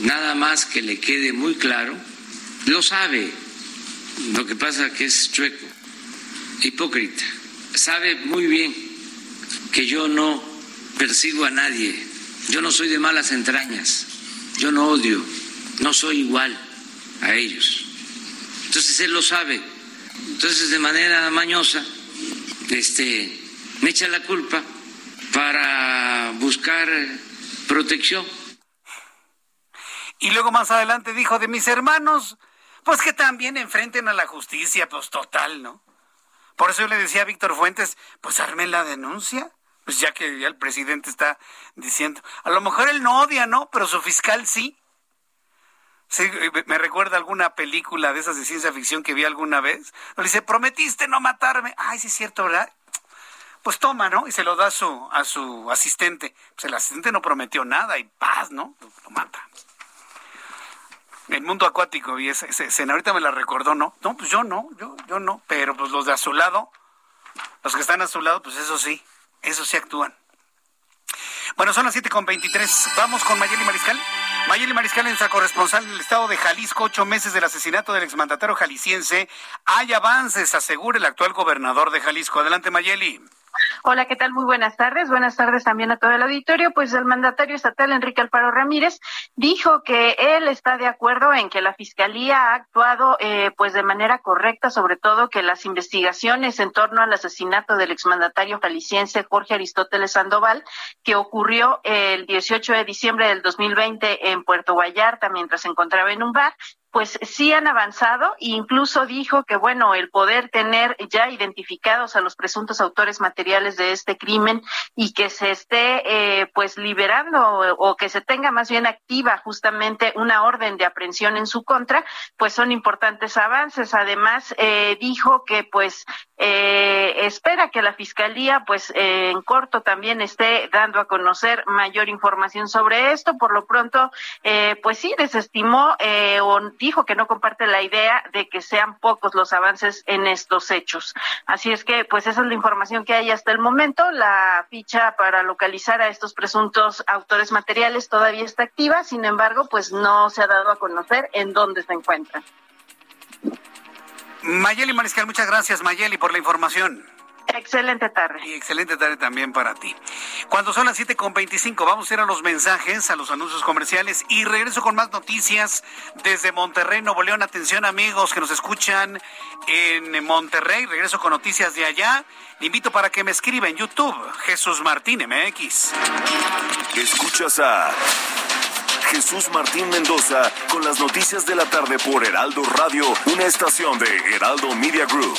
Nada más que le quede muy claro lo sabe, lo que pasa que es chueco, hipócrita. Sabe muy bien que yo no persigo a nadie, yo no soy de malas entrañas, yo no odio, no soy igual a ellos. Entonces él lo sabe. Entonces de manera mañosa este me echa la culpa para buscar protección. Y luego más adelante dijo de mis hermanos Pues que también enfrenten a la justicia, pues total, ¿no? Por eso yo le decía a Víctor Fuentes, pues armen la denuncia. Pues ya que ya el presidente está diciendo, a lo mejor él no odia, ¿no? Pero su fiscal sí. Sí, me recuerda alguna película de esas de ciencia ficción que vi alguna vez. Le dice, prometiste no matarme. Ay, sí es cierto, ¿verdad? Pues toma, ¿no? Y se lo da a su, a su asistente. Pues el asistente no prometió nada y paz, ¿no? Lo mata. El mundo acuático, y esa escena, ahorita me la recordó, ¿no? No, pues yo no, yo, yo no. Pero pues los de a su lado, los que están a su lado, pues eso sí, eso sí actúan. Bueno, son las 7.23. Vamos con Mayeli Mariscal. Mayeli Mariscal, nuestra corresponsal en el estado de Jalisco, ocho meses del asesinato del exmandatario jalisciense. Hay avances, asegura el actual gobernador de Jalisco. Adelante, Mayeli. Hola, ¿qué tal? Muy buenas tardes. Buenas tardes también a todo el auditorio. Pues el mandatario estatal Enrique Alfaro Ramírez dijo que él está de acuerdo en que la fiscalía ha actuado eh, pues de manera correcta, sobre todo que las investigaciones en torno al asesinato del exmandatario jalisciense Jorge Aristóteles Sandoval, que ocurrió el 18 de diciembre del 2020 en Puerto Vallarta mientras se encontraba en un bar, pues sí han avanzado e incluso dijo que bueno el poder tener ya identificados a los presuntos autores materiales de este crimen y que se esté eh, pues liberando o, que se tenga más bien activa justamente una orden de aprehensión en su contra pues son importantes avances. Además eh, dijo que pues eh, espera que la fiscalía pues en corto también esté dando a conocer mayor información sobre esto. Por lo pronto pues sí desestimó o dijo que no comparte la idea de que sean pocos los avances en estos hechos. Así es que, pues esa es la información que hay hasta el momento. La ficha para localizar a estos presuntos autores materiales todavía está activa, sin embargo, pues no se ha dado a conocer en dónde se encuentran. Mayeli Mariscal, muchas gracias Mayeli por la información. Excelente tarde. Y excelente tarde también para ti. Cuando son las 7.25, vamos a ir a los mensajes, a los anuncios comerciales y regreso con más noticias desde Monterrey, Nuevo León. Atención amigos que nos escuchan en Monterrey. Regreso con noticias de allá. Le invito para que me escriba en YouTube, Jesús Martín MX. Escuchas a Jesús Martín Mendoza con las noticias de la tarde por Heraldo Radio, una estación de Heraldo Media Group.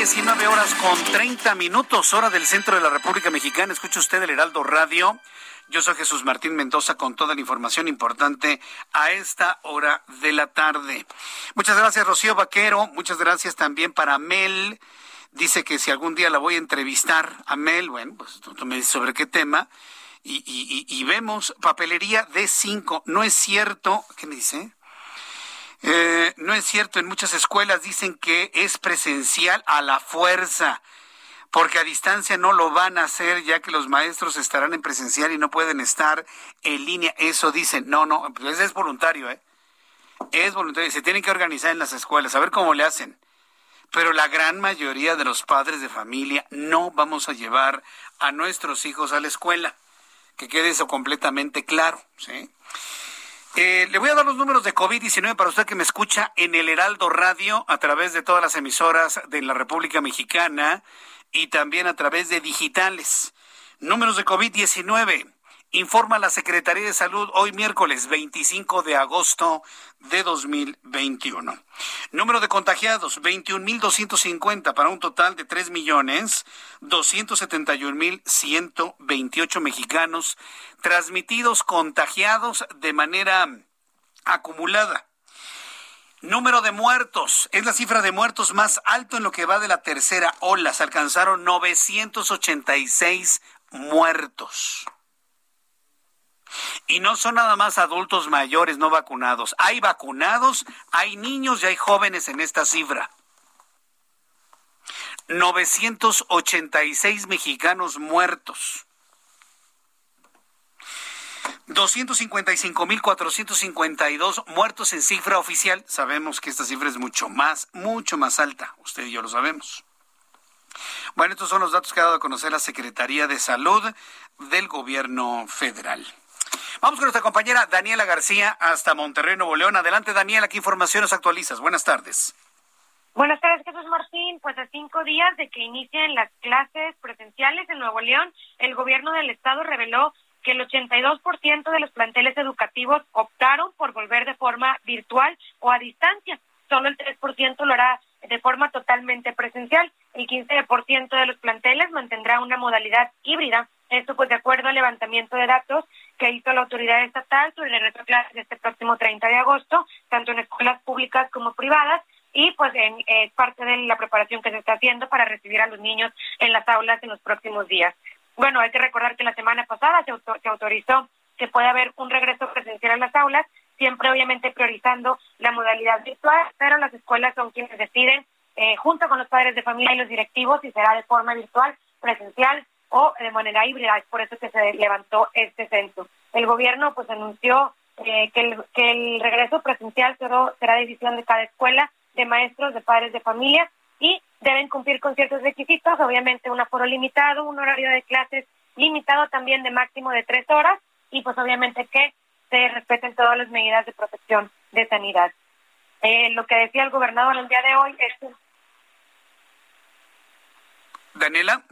19 horas con 30 minutos, hora del centro de la República Mexicana. Escucha usted el Heraldo Radio. Yo soy Jesús Martín Mendoza con toda la información importante a esta hora de la tarde. Muchas gracias, Rocío Vaquero. Muchas gracias también para Mel. Dice que si algún día la voy a entrevistar a Mel, bueno, pues tú, me dices sobre qué tema. Y, y vemos papelería D5. No es cierto, ¿qué me dice? Eh, no es cierto, en muchas escuelas dicen que es presencial a la fuerza, porque a distancia no lo van a hacer ya que los maestros estarán en presencial y no pueden estar en línea. Eso dicen, no, no, pues es voluntario, ¿eh? Es voluntario, se tienen que organizar en las escuelas, a ver cómo le hacen. Pero la gran mayoría de los padres de familia no vamos a llevar a nuestros hijos a la escuela. Que quede eso completamente claro, ¿sí? Eh, le voy a dar los números de COVID-19 para usted que me escucha en el Heraldo Radio a través de todas las emisoras de la República Mexicana y también a través de digitales. Números de COVID-19. Informa la Secretaría de Salud hoy miércoles 25 de agosto de 2021. Número de contagiados 21.250 para un total de 3.271.128 mexicanos transmitidos contagiados de manera acumulada. Número de muertos. Es la cifra de muertos más alto en lo que va de la tercera ola. Se alcanzaron 986 muertos. Y no son nada más adultos mayores no vacunados. Hay vacunados, hay niños y hay jóvenes en esta cifra. 986 mexicanos muertos. 255.452 muertos en cifra oficial. Sabemos que esta cifra es mucho más, mucho más alta. Usted y yo lo sabemos. Bueno, estos son los datos que ha dado a conocer la Secretaría de Salud del Gobierno Federal. Vamos con nuestra compañera Daniela García hasta Monterrey, Nuevo León. Adelante, Daniela, ¿qué información nos actualizas? Buenas tardes. Buenas tardes, Jesús Martín. Pues a cinco días de que inicien las clases presenciales en Nuevo León, el gobierno del estado reveló que el 82% de los planteles educativos optaron por volver de forma virtual o a distancia. Solo el 3% lo hará de forma totalmente presencial. El 15% de los planteles mantendrá una modalidad híbrida. Esto pues de acuerdo al levantamiento de datos que hizo la autoridad estatal sobre el reto clases este próximo 30 de agosto, tanto en escuelas públicas como privadas, y pues en eh, parte de la preparación que se está haciendo para recibir a los niños en las aulas en los próximos días. Bueno, hay que recordar que la semana pasada se, se autorizó que puede haber un regreso presencial a las aulas, siempre obviamente priorizando la modalidad virtual, pero las escuelas son quienes deciden, eh, junto con los padres de familia y los directivos, si será de forma virtual, presencial o de manera híbrida. Es por eso que se levantó este censo. El gobierno pues anunció eh, que, el, que el regreso presencial será, decisión de cada escuela, de maestros, de padres de familia y deben cumplir con ciertos requisitos, obviamente un aforo limitado, un horario de clases limitado también de máximo de tres horas y pues obviamente que se respeten todas las medidas de protección de sanidad. Eh, lo que decía el gobernador el día de hoy es... Daniela.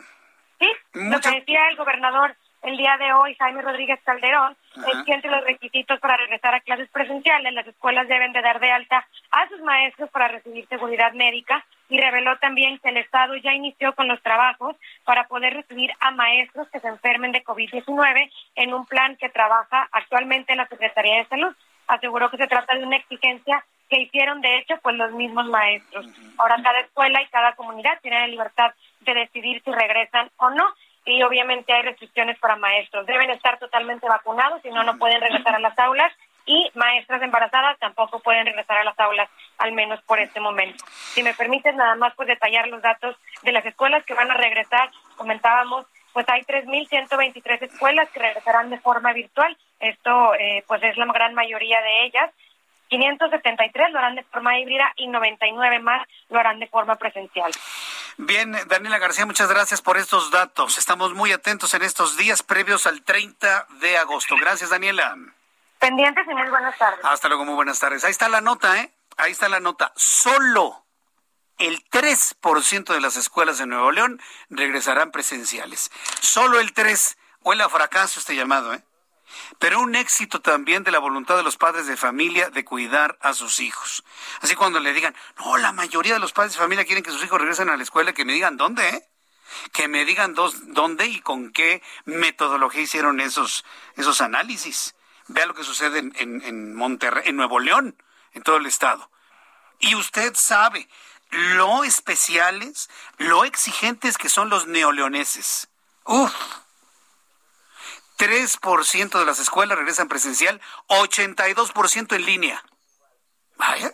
Sí, lo que decía el gobernador el día de hoy, Jaime Rodríguez Calderón, es que entre los requisitos para regresar a clases presenciales, las escuelas deben de dar de alta a sus maestros para recibir seguridad médica y reveló también que el Estado ya inició con los trabajos para poder recibir a maestros que se enfermen de COVID-19 en un plan que trabaja actualmente en la Secretaría de Salud. Aseguró que se trata de una exigencia que hicieron de hecho pues los mismos maestros. Ahora cada escuela y cada comunidad tiene la libertad de decidir si regresan o no y obviamente hay restricciones para maestros. Deben estar totalmente vacunados, si no, no pueden regresar a las aulas y maestras embarazadas tampoco pueden regresar a las aulas, al menos por este momento. Si me permites nada más pues detallar los datos de las escuelas que van a regresar, comentábamos, pues hay 3.123 escuelas que regresarán de forma virtual. Esto eh, pues es la gran mayoría de ellas 573 lo harán de forma híbrida y 99 más lo harán de forma presencial. Bien, Daniela García, muchas gracias por estos datos. Estamos muy atentos en estos días previos al 30 de agosto. Gracias, Daniela. Pendientes y muy buenas tardes. Hasta luego, muy buenas tardes. Ahí está la nota, ¿eh? Ahí está la nota. Solo el 3% de las escuelas de Nuevo León regresarán presenciales. Solo el 3%. Huele a fracaso este llamado, ¿eh? Pero un éxito también de la voluntad de los padres de familia de cuidar a sus hijos. Así cuando le digan, no, la mayoría de los padres de familia quieren que sus hijos regresen a la escuela, que me digan dónde, ¿eh? que me digan dos, dónde y con qué metodología hicieron esos, esos análisis. Vea lo que sucede en, en, Monterrey, en Nuevo León, en todo el estado. Y usted sabe lo especiales, lo exigentes que son los neoleoneses. Uf 3% de las escuelas regresan presencial, 82% en línea. Vaya,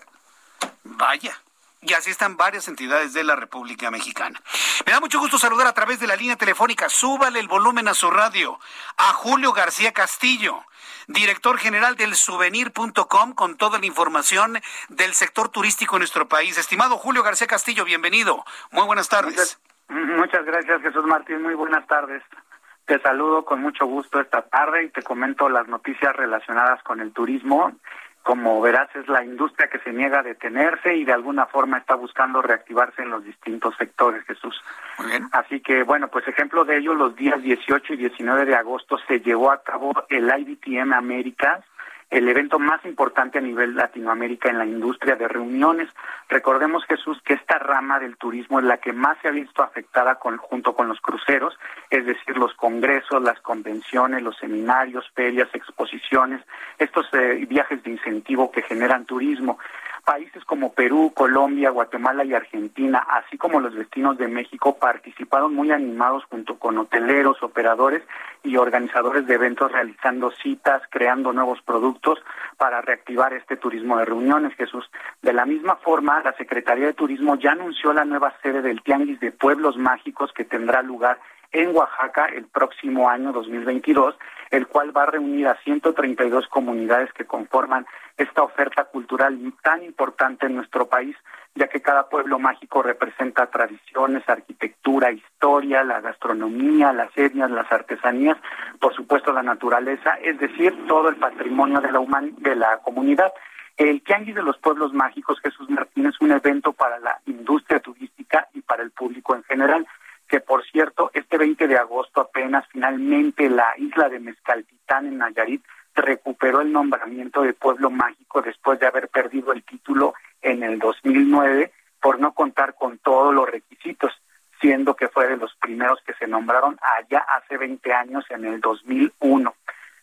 vaya. Y así están varias entidades de la República Mexicana. Me da mucho gusto saludar a través de la línea telefónica. Súbale el volumen a su radio. A Julio García Castillo, director general del souvenir.com, con toda la información del sector turístico en nuestro país. Estimado Julio García Castillo, bienvenido. Muy buenas tardes. Muchas, muchas gracias, Jesús Martín. Muy buenas tardes. Te saludo con mucho gusto esta tarde y te comento las noticias relacionadas con el turismo. Como verás, es la industria que se niega a detenerse y de alguna forma está buscando reactivarse en los distintos sectores, Jesús. Así que, bueno, pues ejemplo de ello, los días 18 y 19 de agosto se llevó a cabo el IBTM Américas, el evento más importante a nivel Latinoamérica en la industria de reuniones. Recordemos, Jesús, que esta rama del turismo es la que más se ha visto afectada con, junto con los cruceros, es decir, los congresos, las convenciones, los seminarios, ferias, exposiciones, estos eh, viajes de incentivo que generan turismo. Países como Perú, Colombia, Guatemala y Argentina, así como los destinos de México, participaron muy animados junto con hoteleros, operadores y organizadores de eventos realizando citas, creando nuevos productos para reactivar este turismo de reuniones, Jesús. De la misma forma, la Secretaría de Turismo ya anunció la nueva sede del Tianguis de Pueblos Mágicos que tendrá lugar en Oaxaca el próximo año 2022, el cual va a reunir a 132 comunidades que conforman esta oferta cultural tan importante en nuestro país, ya que cada pueblo mágico representa tradiciones, arquitectura, historia, la gastronomía, las etnias, las artesanías, por supuesto la naturaleza, es decir, todo el patrimonio de la, de la comunidad. El Tianguis de los Pueblos Mágicos, Jesús Martín, es un evento para la industria turística y para el público en general que por cierto, este 20 de agosto apenas finalmente la isla de Mezcaltitán en Nayarit recuperó el nombramiento de pueblo mágico después de haber perdido el título en el 2009 por no contar con todos los requisitos, siendo que fue de los primeros que se nombraron allá hace 20 años en el 2001.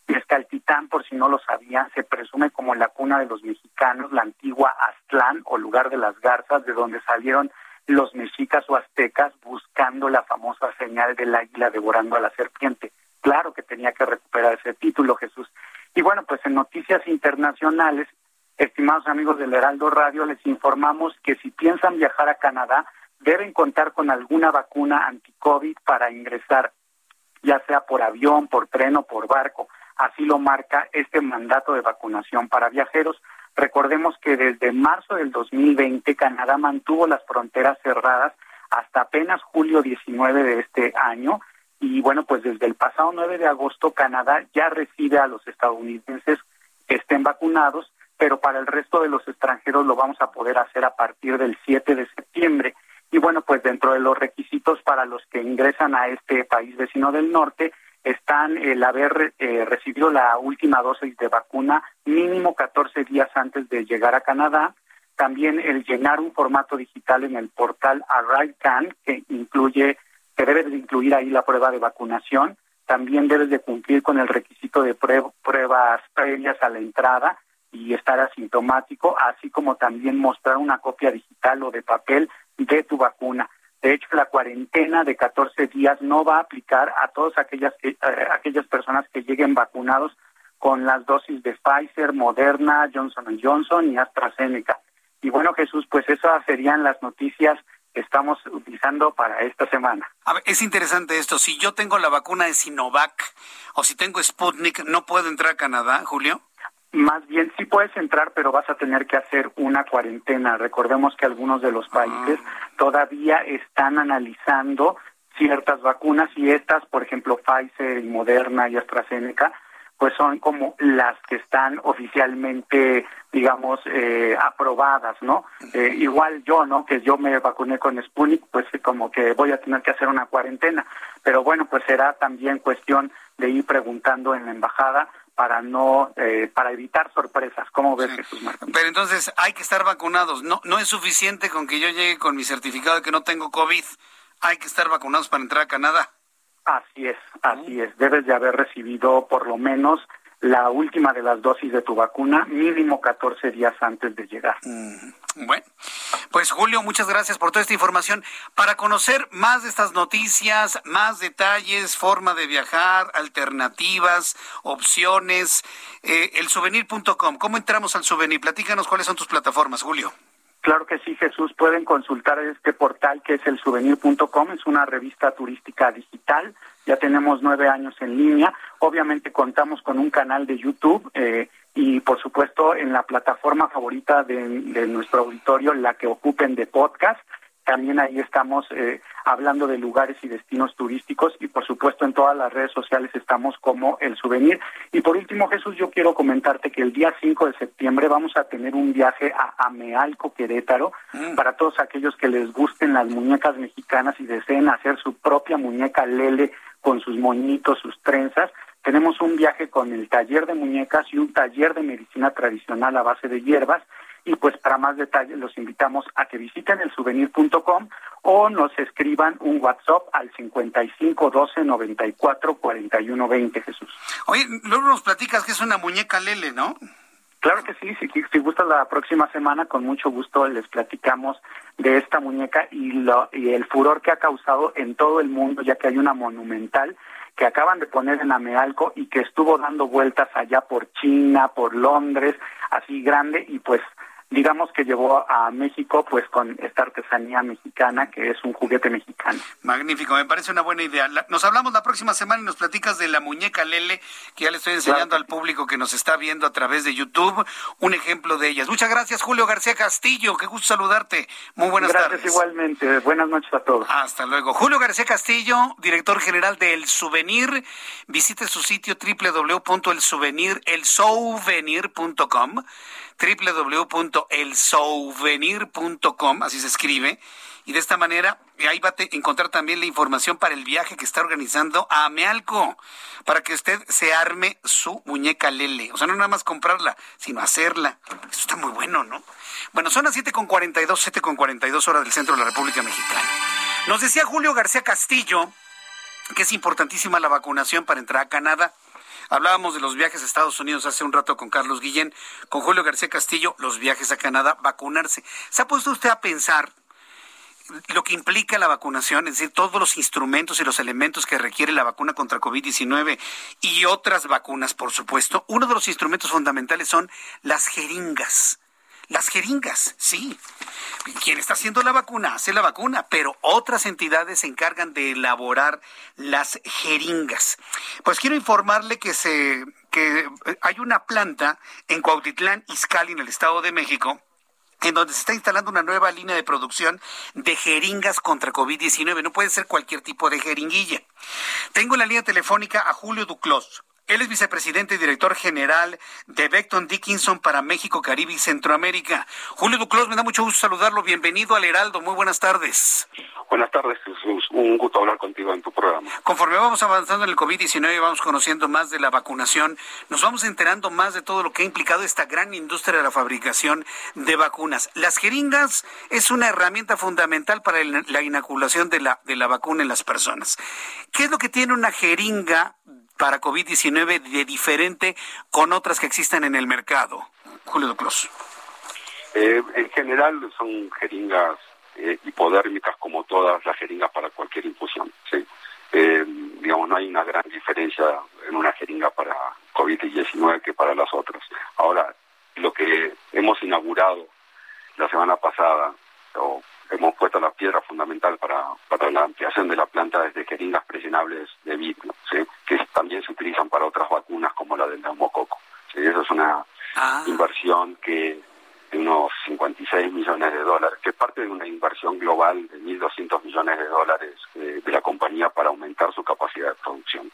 Mezcaltitán, por si no lo sabían, se presume como la cuna de los mexicanos, la antigua Aztlán o lugar de las garzas, de donde salieron los mexicas o aztecas buscando la famosa señal del águila devorando a la serpiente. Claro que tenía que recuperar ese título, Jesús. Y bueno, pues en noticias internacionales, estimados amigos del Heraldo Radio, les informamos que si piensan viajar a Canadá, deben contar con alguna vacuna anti-COVID para ingresar, ya sea por avión, por tren o por barco. Así lo marca este mandato de vacunación para viajeros. Recordemos que desde marzo del 2020 Canadá mantuvo las fronteras cerradas hasta apenas julio 19 de este año y bueno, pues desde el pasado 9 de agosto Canadá ya recibe a los estadounidenses que estén vacunados, pero para el resto de los extranjeros lo vamos a poder hacer a partir del 7 de septiembre. Y bueno, pues dentro de los requisitos para los que ingresan a este país vecino del norte están el haber eh, recibido la última dosis de vacuna mínimo 14 días antes de llegar a Canadá, también el llenar un formato digital en el portal ArriveCan que incluye que debe de incluir ahí la prueba de vacunación, también debes de cumplir con el requisito de pruebas previas a la entrada y estar asintomático, así como también mostrar una copia digital o de papel de tu vacuna. De hecho, la cuarentena de 14 días no va a aplicar a todas aquellas, eh, aquellas personas que lleguen vacunados con las dosis de Pfizer, Moderna, Johnson Johnson y AstraZeneca. Y bueno, Jesús, pues esas serían las noticias que estamos utilizando para esta semana. A ver, es interesante esto. Si yo tengo la vacuna de Sinovac o si tengo Sputnik, ¿no puedo entrar a Canadá, Julio? Más bien sí puedes entrar, pero vas a tener que hacer una cuarentena. Recordemos que algunos de los países ah. todavía están analizando ciertas vacunas y estas, por ejemplo, Pfizer y Moderna y AstraZeneca, pues son como las que están oficialmente, digamos, eh, aprobadas, ¿no? Eh, igual yo, ¿no? Que yo me vacuné con Sputnik, pues como que voy a tener que hacer una cuarentena. Pero bueno, pues será también cuestión de ir preguntando en la embajada para no eh, para evitar sorpresas. ¿Cómo ves, Jesús Martín? Pero entonces hay que estar vacunados. No no es suficiente con que yo llegue con mi certificado de que no tengo COVID. Hay que estar vacunados para entrar a Canadá. Así es, así es. Debes de haber recibido por lo menos la última de las dosis de tu vacuna mínimo 14 días antes de llegar. Mm, bueno, pues Julio, muchas gracias por toda esta información. Para conocer más de estas noticias, más detalles, forma de viajar, alternativas, opciones, eh, el souvenir.com. ¿Cómo entramos al souvenir? Platícanos cuáles son tus plataformas, Julio. Claro que sí, Jesús. Pueden consultar este portal que es el souvenir.com. Es una revista turística digital. Ya tenemos nueve años en línea. Obviamente contamos con un canal de YouTube eh, y, por supuesto, en la plataforma favorita de, de nuestro auditorio, la que ocupen de podcast. También ahí estamos eh, hablando de lugares y destinos turísticos y por supuesto en todas las redes sociales estamos como el souvenir. Y por último, Jesús, yo quiero comentarte que el día 5 de septiembre vamos a tener un viaje a Amealco, Querétaro, mm. para todos aquellos que les gusten las muñecas mexicanas y deseen hacer su propia muñeca lele con sus moñitos, sus trenzas. Tenemos un viaje con el taller de muñecas y un taller de medicina tradicional a base de hierbas y pues para más detalles los invitamos a que visiten el souvenir.com o nos escriban un WhatsApp al 55 12 94 41 20, Jesús. Oye, luego nos platicas que es una muñeca Lele, ¿no? Claro que sí, si, si gusta la próxima semana, con mucho gusto les platicamos de esta muñeca y, lo, y el furor que ha causado en todo el mundo, ya que hay una monumental que acaban de poner en Amealco y que estuvo dando vueltas allá por China, por Londres, así grande, y pues digamos que llevó a México pues con esta artesanía mexicana que es un juguete mexicano. Magnífico, me parece una buena idea. nos hablamos la próxima semana y nos platicas de la muñeca Lele, que ya le estoy enseñando al público que nos está viendo a través de YouTube un ejemplo de ellas. Muchas gracias Julio García Castillo, qué gusto saludarte. Muy buenas tardes. Gracias igualmente, buenas noches a todos. Hasta luego. Julio García Castillo, director general del Souvenir. Visite su sitio www.elsouvenir.com www.elsouvenir.com, así se escribe, y de esta manera ahí va a encontrar también la información para el viaje que está organizando a Amealco, para que usted se arme su muñeca Lele. O sea, no nada más comprarla, sino hacerla. Eso está muy bueno, ¿no? Bueno, son las 7.42, 7.42 horas del centro de la República Mexicana. Nos decía Julio García Castillo que es importantísima la vacunación para entrar a Canadá. Hablábamos de los viajes a Estados Unidos hace un rato con Carlos Guillén, con Julio García Castillo, los viajes a Canadá, vacunarse. ¿Se ha puesto usted a pensar lo que implica la vacunación, es decir, todos los instrumentos y los elementos que requiere la vacuna contra COVID-19 y otras vacunas, por supuesto, uno de los instrumentos fundamentales son las jeringas. Las jeringas, sí. Quien está haciendo la vacuna hace la vacuna, pero otras entidades se encargan de elaborar las jeringas. Pues quiero informarle que se que hay una planta en Cuautitlán, Izcalli, en el Estado de México, en donde se está instalando una nueva línea de producción de jeringas contra COVID-19. No puede ser cualquier tipo de jeringuilla. Tengo en la línea telefónica a Julio Duclos. Él es vicepresidente y director general de Beckton Dickinson para México, Caribe y Centroamérica. Julio Duclos, me da mucho gusto saludarlo. Bienvenido al Heraldo. Muy buenas tardes. Buenas tardes, Jesús. Un gusto hablar contigo en tu programa. Conforme vamos avanzando en el COVID-19 y vamos conociendo más de la vacunación, nos vamos enterando más de todo lo que ha implicado esta gran industria de la fabricación de vacunas. Las jeringas es una herramienta fundamental para la inoculación de la, de la vacuna en las personas. ¿Qué es lo que tiene una jeringa para COVID-19 de diferente con otras que existen en el mercado? Julio Duclos. Eh, en general son jeringas eh, hipodérmicas como todas las jeringas para cualquier infusión. ¿sí? Eh, digamos, no hay una gran diferencia en una jeringa para COVID-19 que para las otras. Ahora, lo que hemos inaugurado la semana pasada, o hemos puesto la piedra fundamental para, para la ampliación de la planta desde jeringas presionables de vidrio, que también se utilizan para otras vacunas como la del neumococo. ¿sí? Esa es una ah. inversión que de unos 56 millones de dólares, que es parte de una inversión global de 1.200 millones de dólares eh, de la compañía para aumentar su capacidad de producción.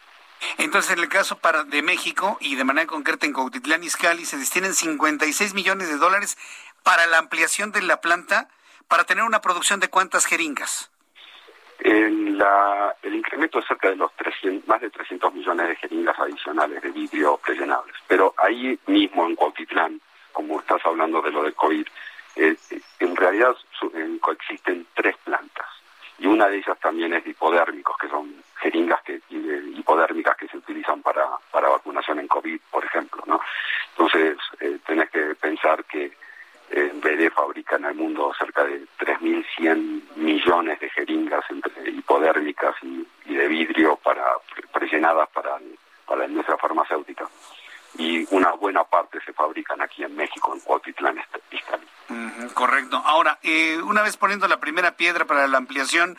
Entonces, en el caso para de México y de manera concreta en Cuautitlán Izcalli se destinan 56 millones de dólares para la ampliación de la planta para tener una producción de cuántas jeringas? El, incremento es cerca de los 300, más de 300 millones de jeringas adicionales de vidrio presionables. Pero ahí mismo en Cuautitlán, como estás hablando de lo del COVID, eh, en realidad coexisten tres plantas. Y una de ellas también es de hipodérmicos, que son jeringas que, hipodérmicas que se utilizan para, para vacunación en COVID, por ejemplo. ¿no? Entonces, eh, tenés que pensar que en BD fabrica en el mundo cerca de 3.100 millones de jeringas entre hipodérmicas y, de vidrio para presionadas para, para la industria farmacéutica. Y una buena parte se fabrican aquí en México, en Cuautitlán, correcto. Ahora, eh, una vez poniendo la primera piedra para la ampliación,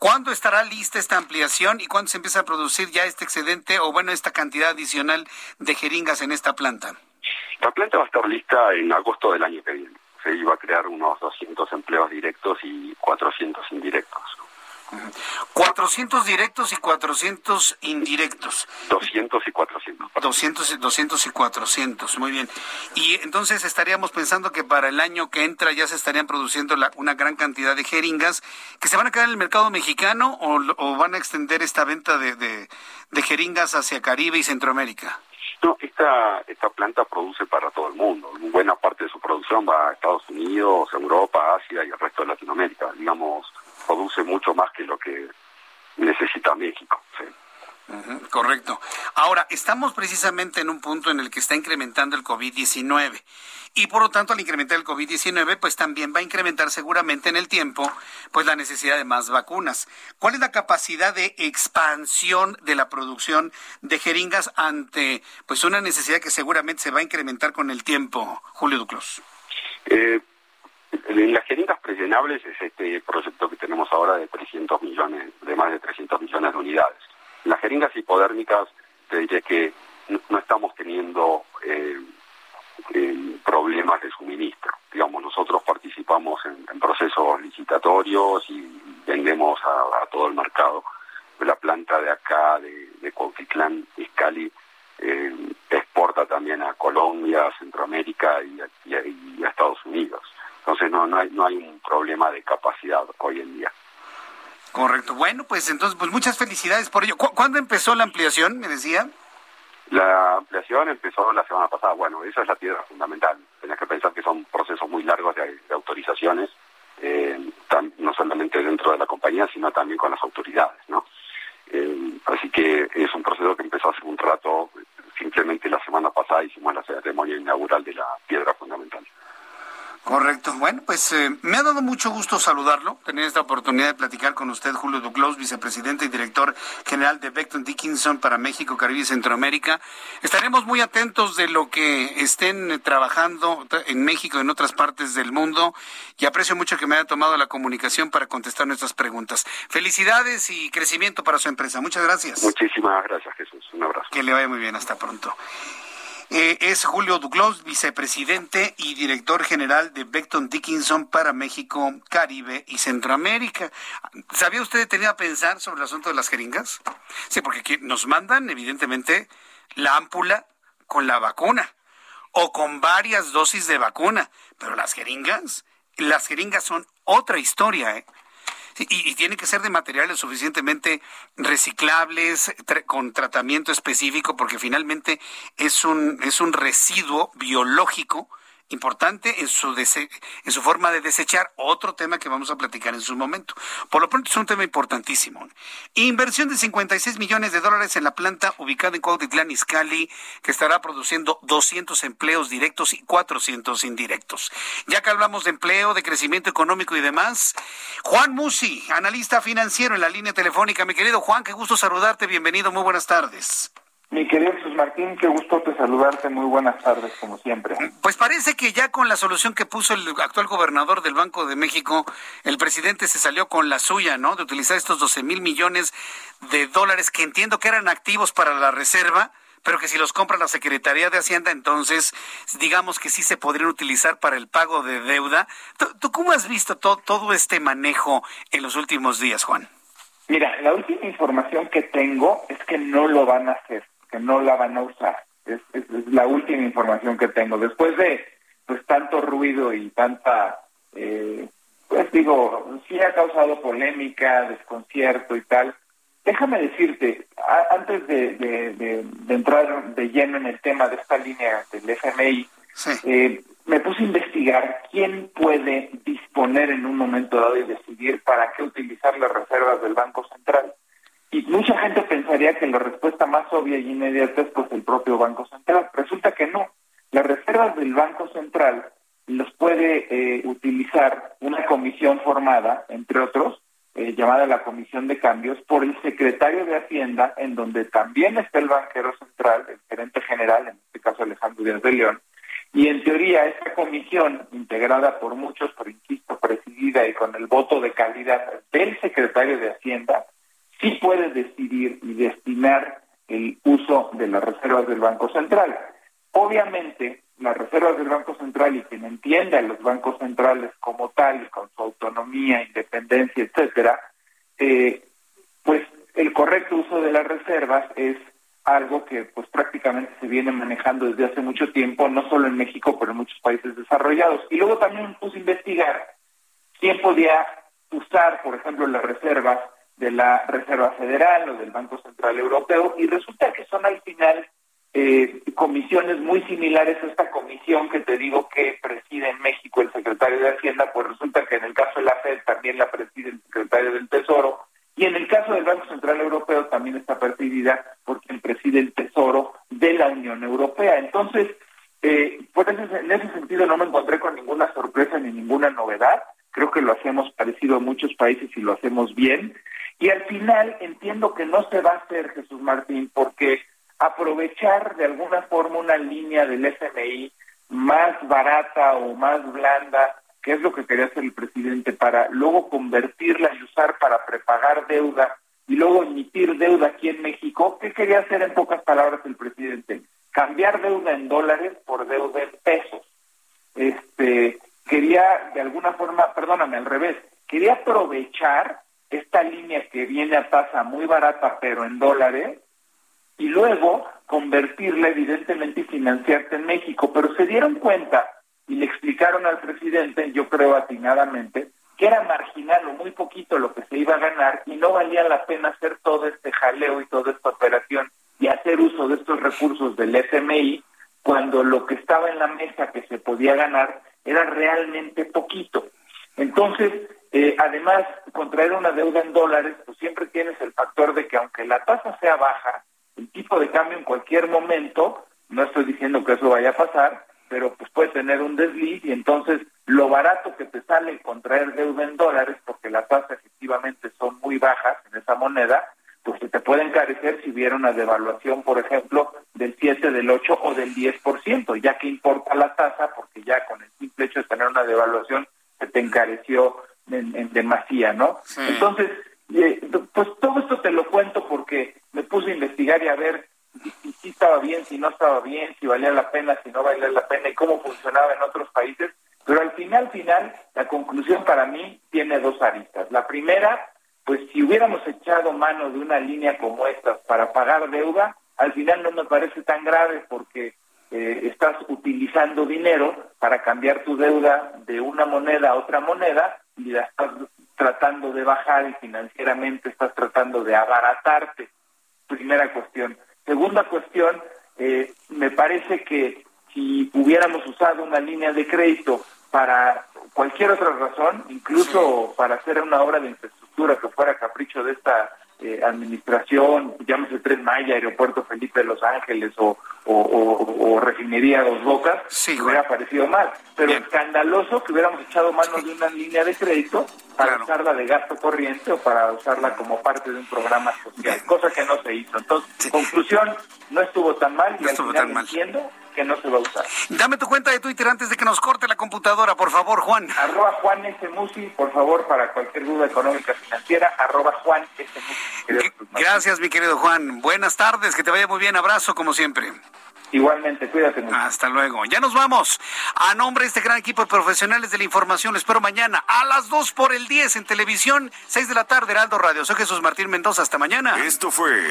¿Cuándo estará lista esta ampliación y cuándo se empieza a producir ya este excedente o bueno, esta cantidad adicional de jeringas en esta planta? La planta va a estar lista en agosto del año que viene. Se iba a crear unos 200 empleos directos y 400 indirectos. 400 directos y 400 indirectos. 200 y 400. 200, 200 y 400, muy bien. Y entonces estaríamos pensando que para el año que entra ya se estarían produciendo una gran cantidad de jeringas que se van a quedar en el mercado mexicano o, van a extender esta venta de, de jeringas hacia Caribe y Centroamérica. No, esta, esta planta produce para todo el mundo. Buena parte de su producción va a Estados Unidos, Europa, Asia y el resto de Latinoamérica. Digamos, produce mucho más que lo que necesita México. Correcto. Ahora, estamos precisamente en un punto en el que está incrementando el COVID-19 y por lo tanto al incrementar el COVID-19 pues también va a incrementar seguramente en el tiempo pues la necesidad de más vacunas. ¿Cuál es la capacidad de expansión de la producción de jeringas ante pues una necesidad que seguramente se va a incrementar con el tiempo, Julio Duclos? Eh, las jeringas presenables es este proyecto que tenemos ahora de 300 millones, de más de 300 millones de unidades. Las jeringas hipodérmicas, te diré que no, estamos teniendo eh, problemas de suministro. Digamos, nosotros participamos en, procesos licitatorios y vendemos a, todo el mercado. La planta de acá, de, de Cuautitlán, Iscali, eh, exporta también a Colombia, Centroamérica y a, Estados Unidos. Entonces no, no, hay, no hay un problema de capacidad hoy en día. Correcto. Bueno, pues entonces, pues muchas felicidades por ello. ¿Cuándo empezó la ampliación, me decía? La ampliación empezó la semana pasada. Bueno, esa es la piedra fundamental. Tenías que pensar que son procesos muy largos de, autorizaciones, eh, no solamente dentro de la compañía, sino también con las autoridades, ¿no? Eh, así que es un proceso que empezó hace un rato. Simplemente la semana pasada hicimos la ceremonia inaugural de la piedra fundamental. Correcto. Bueno, pues eh, me ha dado mucho gusto saludarlo, tener esta oportunidad de platicar con usted, Julio Duclos, vicepresidente y director general de Beckton Dickinson para México, Caribe y Centroamérica. Estaremos muy atentos de lo que estén trabajando en México y en otras partes del mundo y aprecio mucho que me haya tomado la comunicación para contestar nuestras preguntas. Felicidades y crecimiento para su empresa. Muchas gracias. Muchísimas gracias, Jesús. Un abrazo. Que le vaya muy bien. Hasta pronto. Eh, es Julio Duclos, vicepresidente y director general de Beckton Dickinson para México, Caribe y Centroamérica. ¿Sabía usted tenía a pensar sobre el asunto de las jeringas? Sí, porque nos mandan, evidentemente, la ámpula con la vacuna o con varias dosis de vacuna, pero las jeringas, las jeringas son otra historia, ¿eh? Y, tiene que ser de materiales suficientemente reciclables, con tratamiento específico, porque finalmente es un, es un residuo biológico importante en su, en su forma de desechar, otro tema que vamos a platicar en su momento. Por lo pronto es un tema importantísimo. Inversión de 56 millones de dólares en la planta ubicada en Cuautitlán, Izcalli, que estará produciendo 200 empleos directos y 400 indirectos. Ya que hablamos de empleo, de crecimiento económico y demás, Juan Musi, analista financiero en la línea telefónica. Mi querido Juan, qué gusto saludarte, bienvenido, muy buenas tardes. Mi querido Jesús Martín, qué gusto te saludarte. Muy buenas tardes, como siempre. Pues parece que ya con la solución que puso el actual gobernador del Banco de México, el presidente se salió con la suya, ¿no? De utilizar estos 12 mil millones de dólares que entiendo que eran activos para la reserva, pero que si los compra la Secretaría de Hacienda, entonces digamos que sí se podrían utilizar para el pago de deuda. ¿Tú, cómo has visto todo, todo este manejo en los últimos días, Juan? Mira, la última información que tengo es que no lo van a hacer que no la van a usar. Es, la última información que tengo. Después de pues tanto ruido y tanta, eh, pues digo, sí ha causado polémica, desconcierto y tal. Déjame decirte, antes de, entrar de lleno en el tema de esta línea del FMI, eh, me puse a investigar quién puede disponer en un momento dado y decidir para qué utilizar las reservas del Banco Central. Y mucha gente pensaría que la respuesta más obvia y inmediata es pues el propio Banco Central. Resulta que no. Las reservas del Banco Central los puede eh, utilizar una comisión formada, entre otros, eh, llamada la Comisión de Cambios, por el secretario de Hacienda, en donde también está el banquero central, el gerente general, en este caso Alejandro Díaz de León. Y en teoría, esta comisión, integrada por muchos, pero insisto, presidida y con el voto de calidad del secretario de Hacienda, sí puede decidir y destinar el uso de las reservas del Banco Central. Obviamente, las reservas del Banco Central y quien entiende a los bancos centrales como tal, con su autonomía, independencia, etcétera, eh, pues el correcto uso de las reservas es algo que pues prácticamente se viene manejando desde hace mucho tiempo, no solo en México, pero en muchos países desarrollados. Y luego también puse a investigar quién podía usar, por ejemplo, las reservas de la Reserva Federal o del Banco Central Europeo y resulta que son al final eh, comisiones muy similares a esta comisión que te digo que preside en México el secretario de Hacienda, pues resulta que en el caso de la FED también la preside el secretario del Tesoro y en el caso del Banco Central Europeo también está presidida por quien preside el Tesoro de la Unión Europea. Entonces, eh, por en ese sentido no me encontré con ninguna sorpresa ni ninguna novedad. Creo que lo hacemos parecido a muchos países y lo hacemos bien. Y al final entiendo que no se va a hacer, Jesús Martín, porque aprovechar de alguna forma una línea del FMI más barata o más blanda, que es lo que quería hacer el presidente, para luego convertirla y usar para prepagar deuda y luego emitir deuda aquí en México, ¿qué quería hacer en pocas palabras el presidente? Cambiar deuda en dólares por deuda en pesos. Este, quería de alguna forma, perdóname, al revés, quería aprovechar esta línea que viene a tasa muy barata pero en dólares y luego convertirla evidentemente y financiarse en México. Pero se dieron cuenta y le explicaron al presidente, yo creo atinadamente, que era marginal o muy poquito lo que se iba a ganar y no valía la pena hacer todo este jaleo y toda esta operación y hacer uso de estos recursos del FMI cuando lo que estaba en la mesa que se podía ganar era realmente poquito. Entonces, eh, además, contraer una deuda en dólares, pues siempre tienes el factor de que aunque la tasa sea baja, el tipo de cambio en cualquier momento, no estoy diciendo que eso vaya a pasar, pero pues puede tener un desliz y entonces lo barato que te sale contraer deuda en dólares, porque las tasas efectivamente son muy bajas en esa moneda, pues se te puede encarecer si hubiera una devaluación, por ejemplo, del 7, del 8 o del 10%, ya que importa la tasa, porque ya con el simple hecho de tener una devaluación se te encareció en, demasía, ¿no? Entonces, eh, pues todo esto te lo cuento porque me puse a investigar y a ver si, si, estaba bien, si no estaba bien, si valía la pena, si no valía la pena y cómo funcionaba en otros países. Pero al final, final, la conclusión para mí tiene dos aristas. La primera, pues si hubiéramos echado mano de una línea como esta para pagar deuda, al final no me parece tan grave porque eh, estás utilizando dinero para cambiar tu deuda de una moneda a otra moneda y la estás tratando de bajar y financieramente estás tratando de abaratarte. Primera cuestión. Segunda cuestión, eh, me parece que si hubiéramos usado una línea de crédito para cualquier otra razón, incluso para hacer una obra de infraestructura que fuera capricho de esta eh, administración, llámese Tren Maya, Aeropuerto Felipe de Los Ángeles o, o, Refinería Dos Bocas, hubiera parecido mal. Pero escandaloso que hubiéramos echado mano de una línea de crédito para usarla de gasto corriente o para usarla como parte de un programa social, cosa que no se hizo. Entonces, conclusión, no estuvo tan mal y al final entiendo que no se va a usar. Dame tu cuenta de Twitter antes de que nos corte la computadora, por favor, Juan. Arroba Juan S. Musi, por favor, para cualquier duda económica financiera, arroba Juan S. Musi. Gracias, mi querido Juan. Buenas tardes, que te vaya muy bien. Abrazo, como siempre. Igualmente, cuídate mucho. Hasta luego. Ya nos vamos. A nombre de este gran equipo de profesionales de la información, espero mañana a las 2 por el 10 en televisión, 6 de la tarde, Heraldo Radio. Soy Jesús Martín Mendoza. Hasta mañana. Esto fue